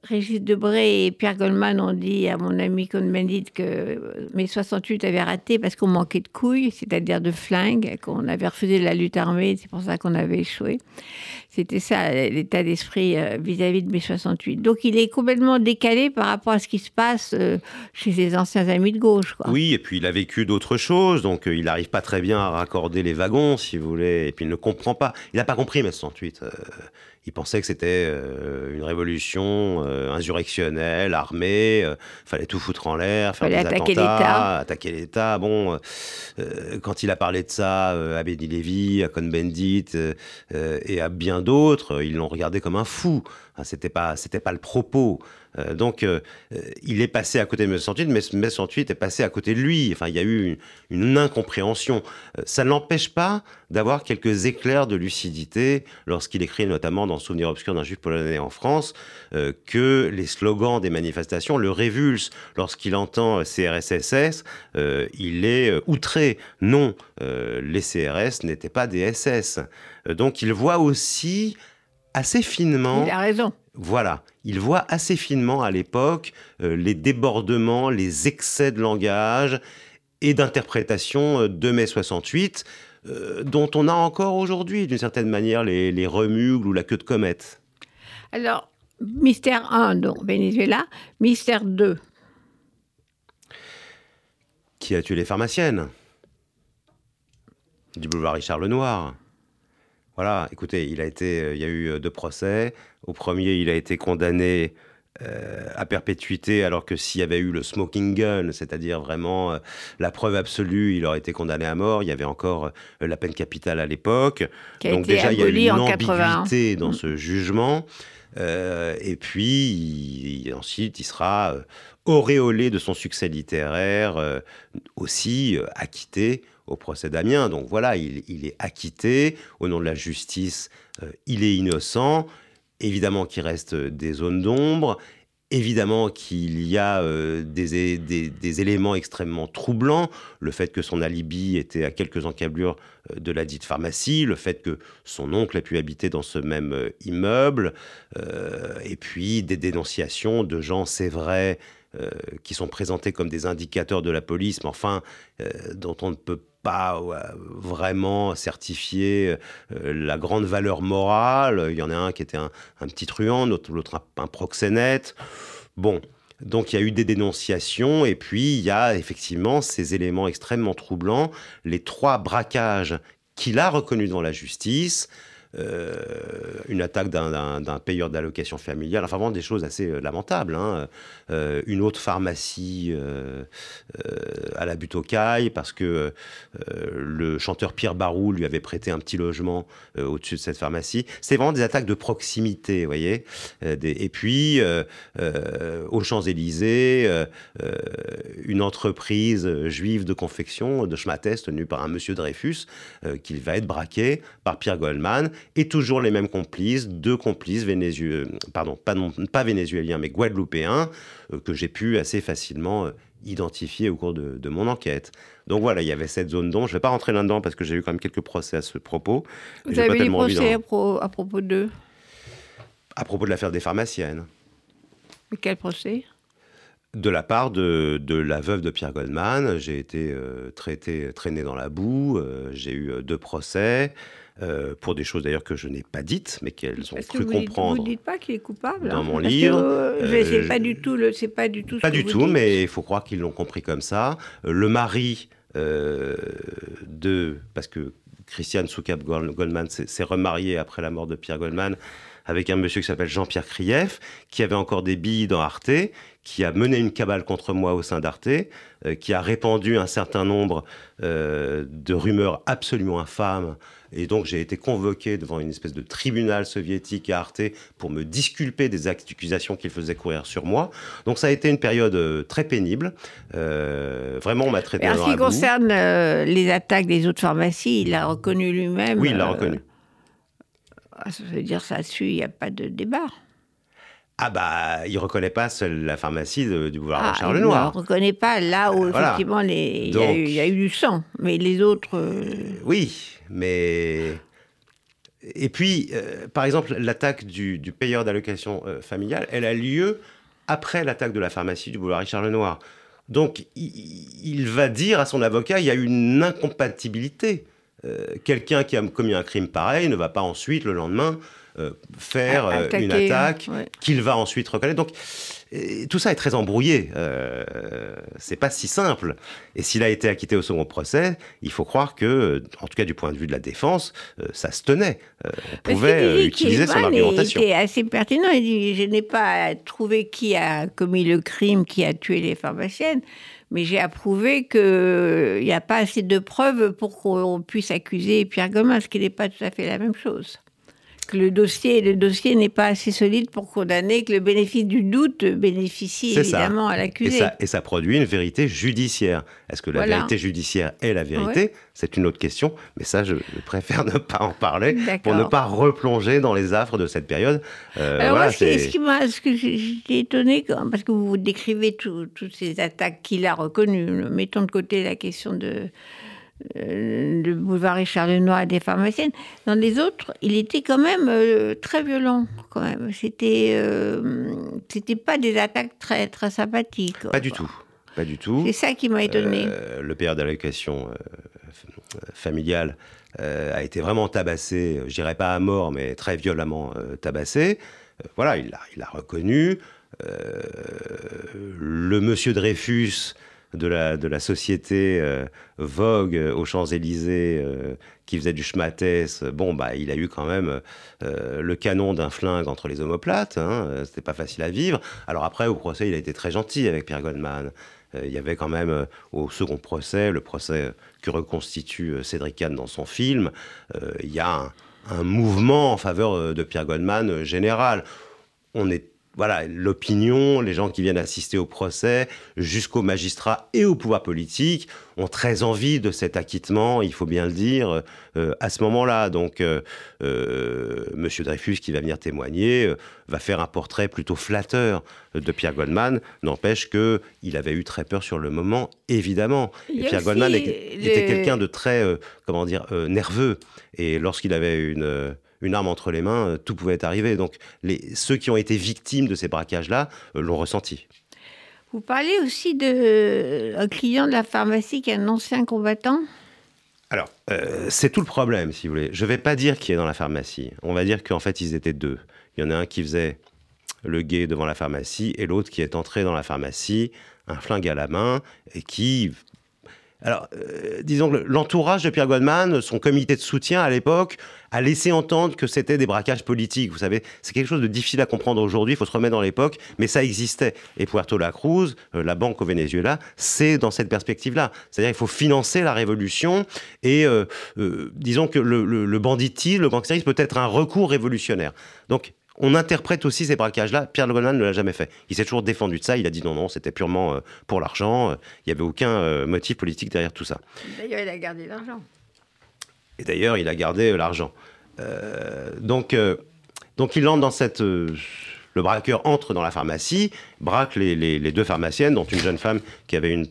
Régis Debray et Pierre Goldman ont dit à mon ami Cohn-Bendit que mai 68 avait raté parce qu'on manquait de couilles, c'est-à-dire de flingues, qu'on avait refusé la lutte armée, c'est pour ça qu'on avait échoué. C'était ça l'état d'esprit euh, vis-à-vis de mai 68. Donc il est complètement décalé par rapport à ce qui se passe euh, chez ses anciens amis de gauche. Oui, et puis il a vécu d'autres choses, donc il n'arrive pas très bien à raccorder les wagons, si vous voulez, et puis il ne comprend pas. Il n'a pas compris mai 68 il pensait que c'était euh, une révolution euh, insurrectionnelle, armée, euh, fallait tout foutre en l'air, faire des attaquer attentats, attaquer l'État. Bon, quand il a parlé de ça à Béni Lévy, à Cohn-Bendit et à bien d'autres, ils l'ont regardé comme un fou. C'était pas, pas le propos. Euh, donc, euh, euh, il est passé à côté de mai 68, mais mai 68 est passé à côté de lui. Enfin, il y a eu une, incompréhension. ça ne l'empêche pas d'avoir quelques éclairs de lucidité lorsqu'il écrit notamment dans Souvenir obscur d'un juif polonais en France que les slogans des manifestations le révulsent. Lorsqu'il entend CRSSS, il est outré. Non, les CRS n'étaient pas des SS. donc, il voit aussi assez finement. Il a raison. Voilà, il voit assez finement à l'époque euh, les débordements, les excès de langage et d'interprétation euh, de mai 68, euh, dont on a encore aujourd'hui, d'une certaine manière, les, les remugles ou la queue de comète. Alors, mystère 1, donc Venezuela, mystère 2. Qui a tué les pharmaciennes? Du boulevard Richard Lenoir. Voilà, écoutez, il, a été, euh, il y a eu euh, deux procès. Au premier, il a été condamné euh, à perpétuité, alors que s'il y avait eu le smoking gun, c'est-à-dire vraiment la preuve absolue, il aurait été condamné à mort. Il y avait encore la peine capitale à l'époque. Donc déjà, il y a eu une ambiguïté dans mm. ce jugement. et puis, ensuite, il sera auréolé de son succès littéraire, aussi acquitté au procès d'Amiens. Donc voilà, il, est acquitté au nom de la justice, euh, il est innocent. Évidemment qu'il reste des zones d'ombre. Évidemment qu'il y a euh, des, éléments extrêmement troublants, le fait que son alibi était à quelques encablures euh, de la dite pharmacie, le fait que son oncle a pu habiter dans ce même immeuble, et puis des dénonciations de gens, c'est vrai, qui sont présentés comme des indicateurs de la police, mais enfin, dont on ne peut pas vraiment certifié euh, la grande valeur morale. Il y en a un qui était un, petit truand, l'autre un, proxénète. Bon, donc il y a eu des dénonciations et puis il y a effectivement ces éléments extrêmement troublants, les trois braquages qu'il a reconnus devant la justice, euh, une attaque d'un payeur d'allocation familiale, enfin vraiment des choses assez euh, lamentables. Hein. Euh, une autre pharmacie à la butte aux cailles parce que le chanteur Pierre Barou lui avait prêté un petit logement au-dessus de cette pharmacie. C'est vraiment des attaques de proximité, vous voyez. et puis, aux Champs-Élysées, une entreprise juive de confection de Schmattès tenue par un monsieur Dreyfus qui va être braqué par Pierre Goldman et toujours les mêmes complices, deux complices vénézuéliens, pardon, pas, non, pas vénézuéliens, mais guadeloupéens, que j'ai pu assez facilement identifier au cours de, mon enquête. Donc voilà, il y avait cette zone d'ombre. Je ne vais pas rentrer là-dedans parce que j'ai eu quand même quelques procès à ce propos. Vous avez des procès à, propos de À propos de l'affaire des pharmaciennes. Mais quel procès? De la part de, la veuve de Pierre Goldman, j'ai été euh, traité, traîné dans la boue, euh, j'ai eu euh, deux procès, pour des choses d'ailleurs que je n'ai pas dites, mais qu'elles ont cru comprendre. vous ne dites pas qu'il est coupable Dans hein mon livre. c'est pas du tout, c'est pas du tout. pas du tout, mais il faut croire qu'ils l'ont compris comme ça. le mari de, parce que Christiane Soukab Goldman s'est remariée après la mort de Pierre Goldman avec un monsieur qui s'appelle Jean-Pierre Krief, qui avait encore des billes dans Arte, qui a mené une cabale contre moi au sein d'Arte, euh, qui a répandu un certain nombre euh, de rumeurs absolument infâmes. Et donc j'ai été convoqué devant une espèce de tribunal soviétique à Arte pour me disculper des accusations qu'il faisait courir sur moi. Donc ça a été une période euh, très pénible. vraiment, on m'a traité. En ce qui concerne les attaques des autres pharmacies, il a reconnu lui-même. Oui, il l'a reconnu. Ah, ça veut dire ça suit, il n'y a pas de débat. Ah bah, il reconnaît pas seule la pharmacie du boulevard ah, Charles Noir. Il ne reconnaît pas là où effectivement les... il, y a eu, du sang, mais les autres. Euh, oui, mais et puis, euh, par exemple, l'attaque du, payeur d'allocation euh, familiale, elle a lieu après l'attaque de la pharmacie du boulevard Richard Lenoir. Donc, il, va dire à son avocat, il y a une incompatibilité. Quelqu'un qui a commis un crime pareil ne va pas ensuite, le lendemain, euh, faire euh, une attaque qu'il va ensuite reconnaître. Donc tout ça est très embrouillé. Euh, c'est pas si simple. Et s'il a été acquitté au second procès, il faut croire que, en tout cas du point de vue de la défense, euh, ça se tenait. on pouvait utiliser son argumentation. C'était assez pertinent. Il dit Je n'ai pas trouvé qui a commis le crime, qui a tué les pharmaciennes mais j'ai approuvé qu'il n'y a pas assez de preuves pour qu'on puisse accuser Pierre Gomin, ce qui n'est pas tout à fait la même chose le dossier, le dossier n'est pas assez solide pour condamner, que le bénéfice du doute bénéficie évidemment à l'accusé. Et, ça, produit une vérité judiciaire. Est-ce que la vérité judiciaire est la vérité C'est une autre question, mais ça, je, préfère ne pas en parler pour ne pas replonger dans les affres de cette période. Euh, Alors moi, ce, qui m'a, ce que j'étais étonné, parce que vous décrivez toutes ces attaques qu'il a reconnues, mettons de côté la question de le euh, boulevard Richard Lenoir et des pharmaciennes. Dans les autres, il était quand même euh, très violent. Quand même, c'était euh, c'était pas des attaques très très sympathiques. Pas du tout, pas du tout. C'est ça qui m'a étonné. le père d'allocation familiale a été vraiment tabassé. Je dirais pas à mort, mais très violemment tabassé. voilà, il l'a il a reconnu. le monsieur Dreyfus de la, de la société euh, Vogue euh, aux Champs-Élysées euh, qui faisait du schmatès, bon, bah, il a eu quand même le canon d'un flingue entre les omoplates. Hein, C'était pas facile à vivre. Alors après, au procès, il a été très gentil avec Pierre Goldman. il y avait quand même au second procès, le procès que reconstitue Cédric Kahn dans son film, il y a un, un, mouvement en faveur de Pierre Goldman général. On est voilà, l'opinion, les gens qui viennent assister au procès, jusqu'aux magistrats et au pouvoir politique, ont très envie de cet acquittement, il faut bien le dire, euh, à ce moment-là. Donc, euh, euh, Monsieur Dreyfus, qui va venir témoigner, va faire un portrait plutôt flatteur de Pierre Goldman. N'empêche que il avait eu très peur sur le moment, évidemment. Et Pierre Goldman était quelqu'un de très, comment dire, nerveux. Et lorsqu'il avait une une arme entre les mains, euh, tout pouvait arriver. Donc les, ceux qui ont été victimes de ces braquages-là euh, l'ont ressenti. Vous parlez aussi d'un client de la pharmacie qui est un ancien combattant? Alors, euh, c'est tout le problème, si vous voulez. Je ne vais pas dire qui est dans la pharmacie. On va dire qu'en fait, ils étaient deux. Il y en a un qui faisait le guet devant la pharmacie et l'autre qui est entré dans la pharmacie, un flingue à la main, et qui alors, euh, disons que l'entourage de Pierre Goldman, son comité de soutien à l'époque, a laissé entendre que c'était des braquages politiques. Vous savez, c'est quelque chose de difficile à comprendre aujourd'hui, il faut se remettre dans l'époque, mais ça existait. Et Puerto La Cruz, euh, la banque au Venezuela, c'est dans cette perspective-là. C'est-à-dire qu'il faut financer la révolution et euh, disons que le, le, le banditisme, le peut être un recours révolutionnaire. Donc, on interprète aussi ces braquages-là. Pierre Goldman ne l'a jamais fait. Il s'est toujours défendu de ça. Il a dit non, non, c'était purement euh, pour l'argent. Il n'y avait aucun euh, motif politique derrière tout ça. D'ailleurs, il a gardé l'argent. Et d'ailleurs, il a gardé euh, l'argent. donc, donc il entre dans cette... le braqueur entre dans la pharmacie, braque les, deux pharmaciennes, dont une jeune femme qui avait une,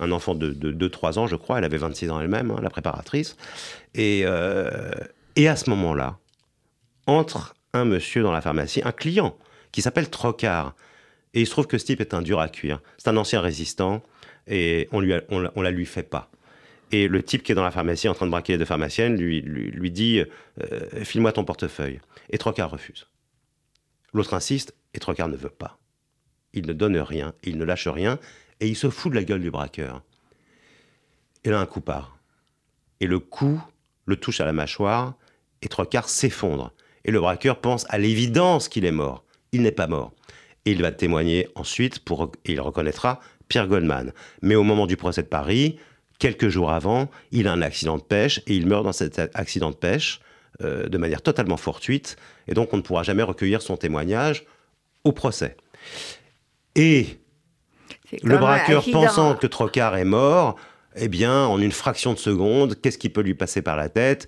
un enfant de, 2-3 ans, je crois, elle avait 26 ans elle-même, hein, la préparatrice. Et, et à ce moment-là, entre un monsieur dans la pharmacie, un client, qui s'appelle Trocard. Et il se trouve que ce type est un dur à cuire. C'est un ancien résistant et on, lui la lui fait pas. Et le type qui est dans la pharmacie en train de braquer les deux pharmaciennes lui, lui, dit euh, File-moi ton portefeuille. Et Trocard refuse. L'autre insiste et Trocard ne veut pas. Il ne donne rien, il ne lâche rien et il se fout de la gueule du braqueur. Et là, un coup part. Et le coup le touche à la mâchoire et Trocard s'effondre. Et le braqueur pense à l'évidence qu'il est mort. Il n'est pas mort. Et il va témoigner ensuite pour, il reconnaîtra Pierre Goldman. Mais au moment du procès de Paris, quelques jours avant, il a un accident de pêche et il meurt dans cet accident de pêche euh, de manière totalement fortuite. Et donc, on ne pourra jamais recueillir son témoignage au procès. Et le braqueur, pensant que Trocard est mort, eh bien, en une fraction de seconde, qu'est-ce qui peut lui passer par la tête?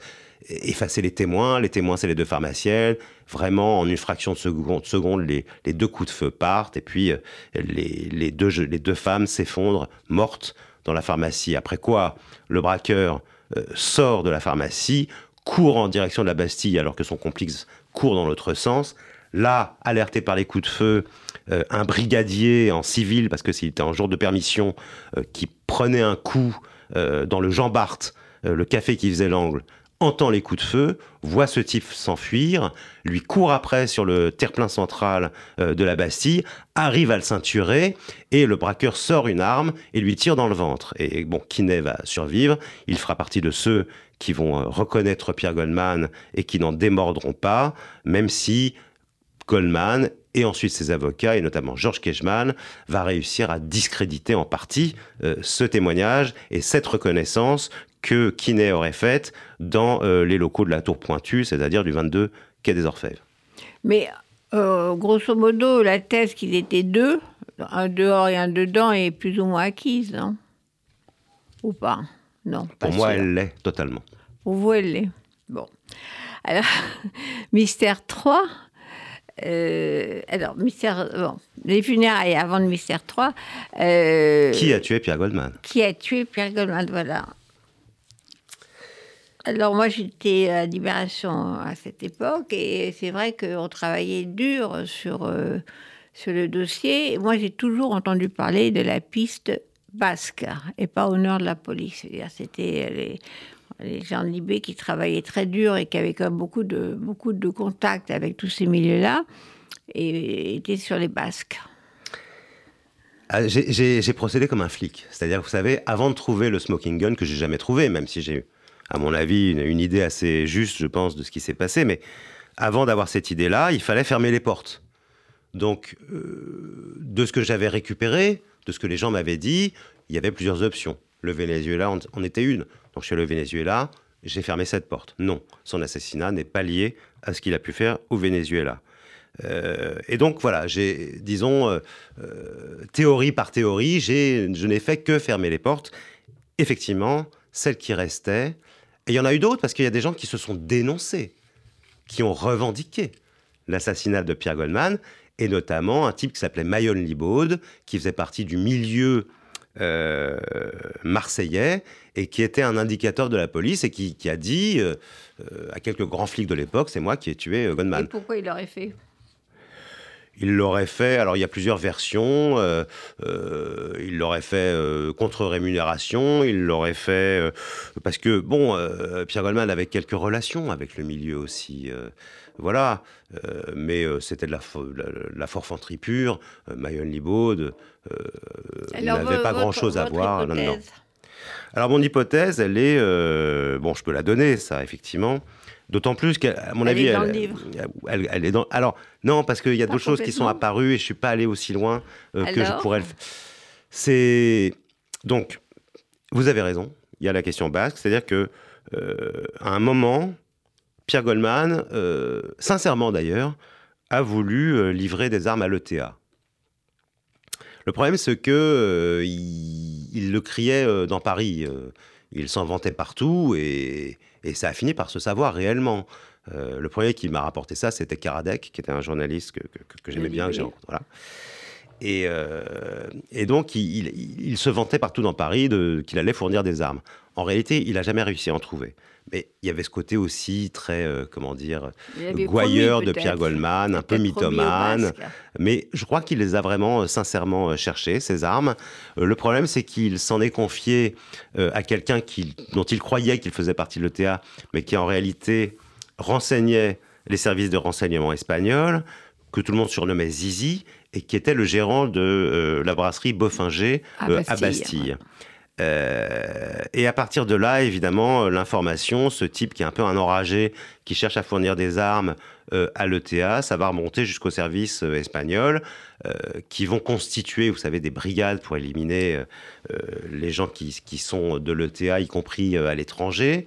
Effacer les témoins. Les témoins, c'est les deux pharmaciennes. Vraiment, en une fraction de seconde, les, deux coups de feu partent et puis euh, les, deux, les deux femmes s'effondrent mortes dans la pharmacie. Après quoi, le braqueur euh, sort de la pharmacie, court en direction de la Bastille alors que son complice court dans l'autre sens. Là, alerté par les coups de feu, euh, un brigadier en civil, parce que c'était un jour de permission, qui prenait un coup dans le Jean Bart, le café qui faisait l'angle, entend les coups de feu, voit ce type s'enfuir, lui court après sur le terre-plein central euh, de la Bastille, arrive à le ceinturer, et le braqueur sort une arme et lui tire dans le ventre. Et bon, Kinney va survivre, il fera partie de ceux qui vont euh, reconnaître Pierre Goldman et qui n'en démordront pas, même si Goldman et ensuite ses avocats, et notamment Georges Kejman, va réussir à discréditer en partie euh, ce témoignage et cette reconnaissance que Kiné aurait faite dans euh, les locaux de la Tour Pointue, c'est-à-dire du 22 Quai des Orfèvres. Mais euh, grosso modo, la thèse qu'ils étaient deux, un dehors et un dedans, est plus ou moins acquise, non? Ou pas? Non. Pour moi, elle l'est totalement. Pour vous, elle l'est. Bon. Alors, mystère 3. Euh, alors, mystère. Bon, les funérailles avant le mystère 3. qui a tué Pierre Goldman? Qui a tué Pierre Goldman, voilà. Alors moi j'étais à Libération à cette époque et c'est vrai qu'on travaillait dur sur, euh, sur le dossier. Moi j'ai toujours entendu parler de la piste basque et pas au nord de la police. C'était les, gens de Libé qui travaillaient très dur et qui avaient quand même beaucoup de, beaucoup de contacts avec tous ces milieux-là et étaient sur les basques. Ah, j'ai procédé comme un flic. C'est-à-dire, vous savez, avant de trouver le smoking gun, que j'ai jamais trouvé, même si j'ai à mon avis, une, idée assez juste, je pense, de ce qui s'est passé. Mais avant d'avoir cette idée-là, il fallait fermer les portes. Donc, euh, de ce que j'avais récupéré, de ce que les gens m'avaient dit, il y avait plusieurs options. Le Venezuela en, était une. Donc, chez le Venezuela, j'ai fermé cette porte. Non, son assassinat n'est pas lié à ce qu'il a pu faire au Venezuela. Euh, et donc voilà, j'ai, disons, euh, théorie par théorie, je n'ai fait que fermer les portes. Effectivement, celle qui restait, et il y en a eu d'autres parce qu'il y a des gens qui se sont dénoncés, qui ont revendiqué l'assassinat de Pierre Goldman, et notamment un type qui s'appelait Mayon Libaud, qui faisait partie du milieu euh, marseillais et qui était un indicateur de la police et qui, a dit euh, euh, à quelques grands flics de l'époque, c'est moi qui ai tué Goldman. Et pourquoi il l'aurait fait? Il l'aurait fait, alors il y a plusieurs versions, euh, euh, il l'aurait fait euh, contre rémunération, il l'aurait fait parce que, bon, Pierre Goldman avait quelques relations avec le milieu aussi, voilà, mais c'était de la, la, forfanterie pure, Mayon Libaud, il n'avait pas grand-chose à voir. Non, Alors mon hypothèse, elle est, bon, je peux la donner, ça, effectivement. D'autant plus qu'à mon avis, est elle, elle, est dans. Alors non, parce qu'il y a d'autres choses qui sont apparues et je suis pas allé aussi loin euh, que je pourrais. le C'est donc vous avez raison. Il y a la question basque, c'est-à-dire que euh, à un moment, Pierre Goldman, euh, sincèrement d'ailleurs, a voulu livrer des armes à l'ETA. Le problème, c'est que il, le criait dans Paris. il s'en vantait partout et et ça a fini par se savoir réellement. le premier qui m'a rapporté ça, c'était Karadec, qui était un journaliste que, que, j'aimais bien. voilà. Et, et, donc, il, il, se vantait partout dans Paris qu'il allait fournir des armes. En réalité, il n'a jamais réussi à en trouver. Mais il y avait ce côté aussi très, euh, comment dire, gouailleur de Pierre Goldman, un peu mythomane. Mais je crois qu'il les a vraiment euh, sincèrement euh, cherchées, ces armes. le problème, c'est qu'il s'en est confié à quelqu'un dont il croyait qu'il faisait partie de l'ETA, mais qui en réalité renseignait les services de renseignement espagnols, que tout le monde surnommait Zizi, et qui était le gérant de la brasserie Boffinger à Bastille. Euh, et à partir de là, évidemment, l'information, ce type qui est un peu un enragé, qui cherche à fournir des armes euh, à l'ETA, ça va remonter jusqu'au service euh, espagnol, qui vont constituer, vous savez, des brigades pour éliminer les gens qui, qui sont de l'ETA, y compris à l'étranger.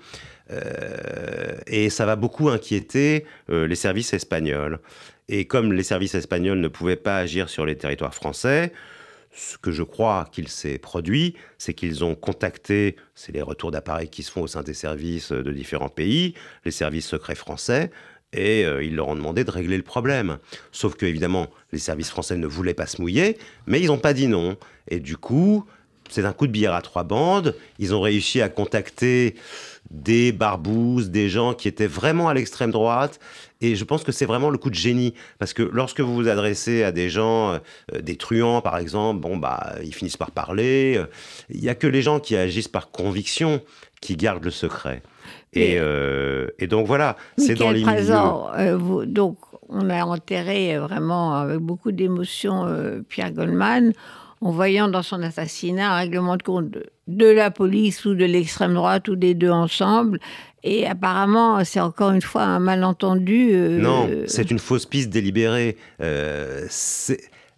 et ça va beaucoup inquiéter les services espagnols. Et comme les services espagnols ne pouvaient pas agir sur les territoires français, ce que je crois qu'il s'est produit, c'est qu'ils ont contacté, c'est les retours d'appareils qui se font au sein des services de différents pays, les services secrets français, et euh, ils leur ont demandé de régler le problème. Sauf que, évidemment, les services français ne voulaient pas se mouiller, mais ils n'ont pas dit non. Et du coup, c'est un coup de billard à trois bandes. Ils ont réussi à contacter des barbouzes, des gens qui étaient vraiment à l'extrême droite. Et je pense que c'est vraiment le coup de génie. Parce que lorsque vous vous adressez à des gens, euh, des truands par exemple, bon, bah, ils finissent par parler. Il n'y a que les gens qui agissent par conviction qui gardent le secret. Et, euh, donc voilà, c'est dans les présent, euh, donc on a enterré vraiment avec beaucoup d'émotion Pierre Goldman en voyant dans son assassinat un règlement de compte de, la police ou de l'extrême droite ou des deux ensemble. Et apparemment, c'est encore une fois un malentendu. Euh, non, c'est une fausse piste délibérée. Euh,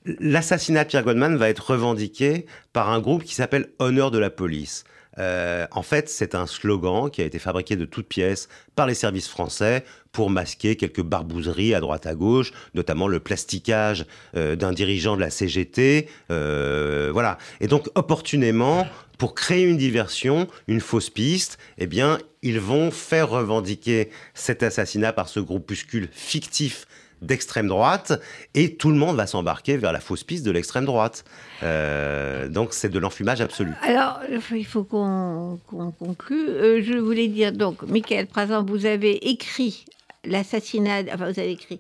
l'assassinat de Pierre Goldman va être revendiqué par un groupe qui s'appelle Honneur de la police. Euh, en fait, c'est un slogan qui a été fabriqué de toutes pièces par les services français pour masquer quelques barbouzeries à droite à gauche, notamment le plasticage euh, d'un dirigeant de la CGT. Euh, voilà. Et donc, opportunément, pour créer une diversion, une fausse piste, eh bien, ils vont faire revendiquer cet assassinat par ce groupuscule fictif d'extrême droite et tout le monde va s'embarquer vers la fausse piste de l'extrême droite. Euh, donc c'est de l'enfumage absolu. Alors il faut qu'on conclue. Euh, je voulais dire donc, Michael Prazan, vous avez écrit l'assassinat, enfin vous avez écrit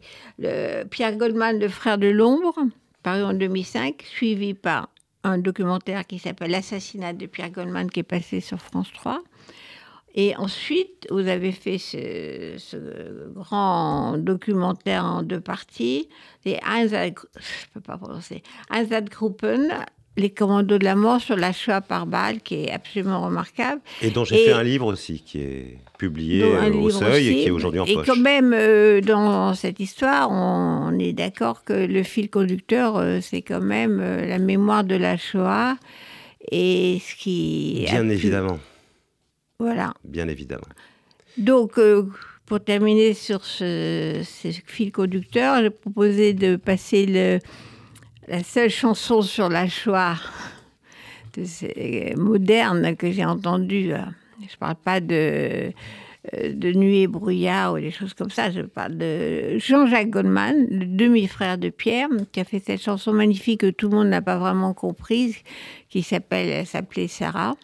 Pierre Goldman, le frère de l'ombre, paru en 2005, suivi par un documentaire qui s'appelle L'assassinat de Pierre Goldman qui est passé sur France 3. Et ensuite, vous avez fait ce, grand documentaire en deux parties, les Einsatzgruppen, les commandos de la mort sur la Shoah par balle, qui est absolument remarquable. Et dont j'ai fait un livre aussi, qui est publié euh, au Seuil et qui est aujourd'hui en et poche. Et quand même, euh, dans cette histoire, on, est d'accord que le fil conducteur, euh, c'est quand même la mémoire de la Shoah et ce qui... Bien évidemment. Voilà. Bien évidemment. Donc, euh, pour terminer sur ce, fil conducteur, j'ai proposé de passer le, la seule chanson sur la Shoah de moderne que j'ai entendue. Euh, je ne parle pas de, euh, de Nuit et brouillard ou des choses comme ça. Je parle de Jean-Jacques Goldman, le demi-frère de Pierre, qui a fait cette chanson magnifique que tout le monde n'a pas vraiment comprise, qui s'appelle s'appelait Sarah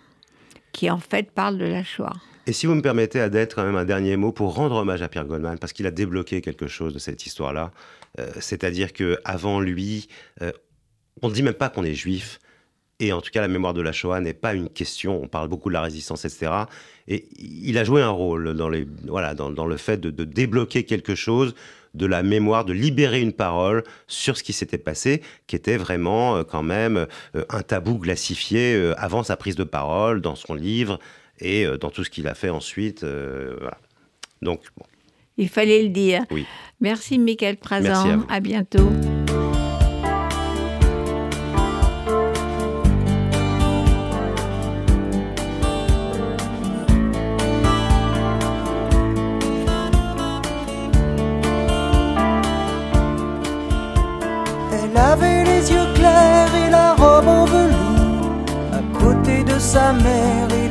qui en fait parle de la Shoah. Et si vous me permettez, Adèle, quand même un dernier mot pour rendre hommage à Pierre Goldman, parce qu'il a débloqué quelque chose de cette histoire-là. Euh, c'est-à-dire que avant lui, euh, on ne dit même pas qu'on est juif. Et en tout cas, la mémoire de la Shoah n'est pas une question. On parle beaucoup de la résistance, etc. Et il a joué un rôle dans, les, voilà, dans, dans le fait de, de, débloquer quelque chose de la mémoire, de libérer une parole sur ce qui s'était passé, qui était vraiment euh, quand même euh, un tabou glacifié euh, avant sa prise de parole, dans son livre et dans tout ce qu'il a fait ensuite. voilà. Donc, bon. Il fallait le dire. Oui. Merci, Michael Prazan. à bientôt.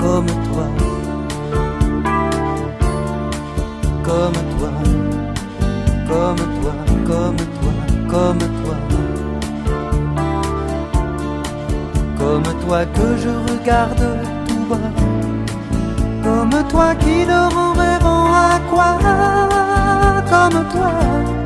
comme toi. Comme toi, comme toi, comme toi, comme toi. Comme toi que je regarde tout bas. Comme toi qui dort en rêvant à quoi Comme toi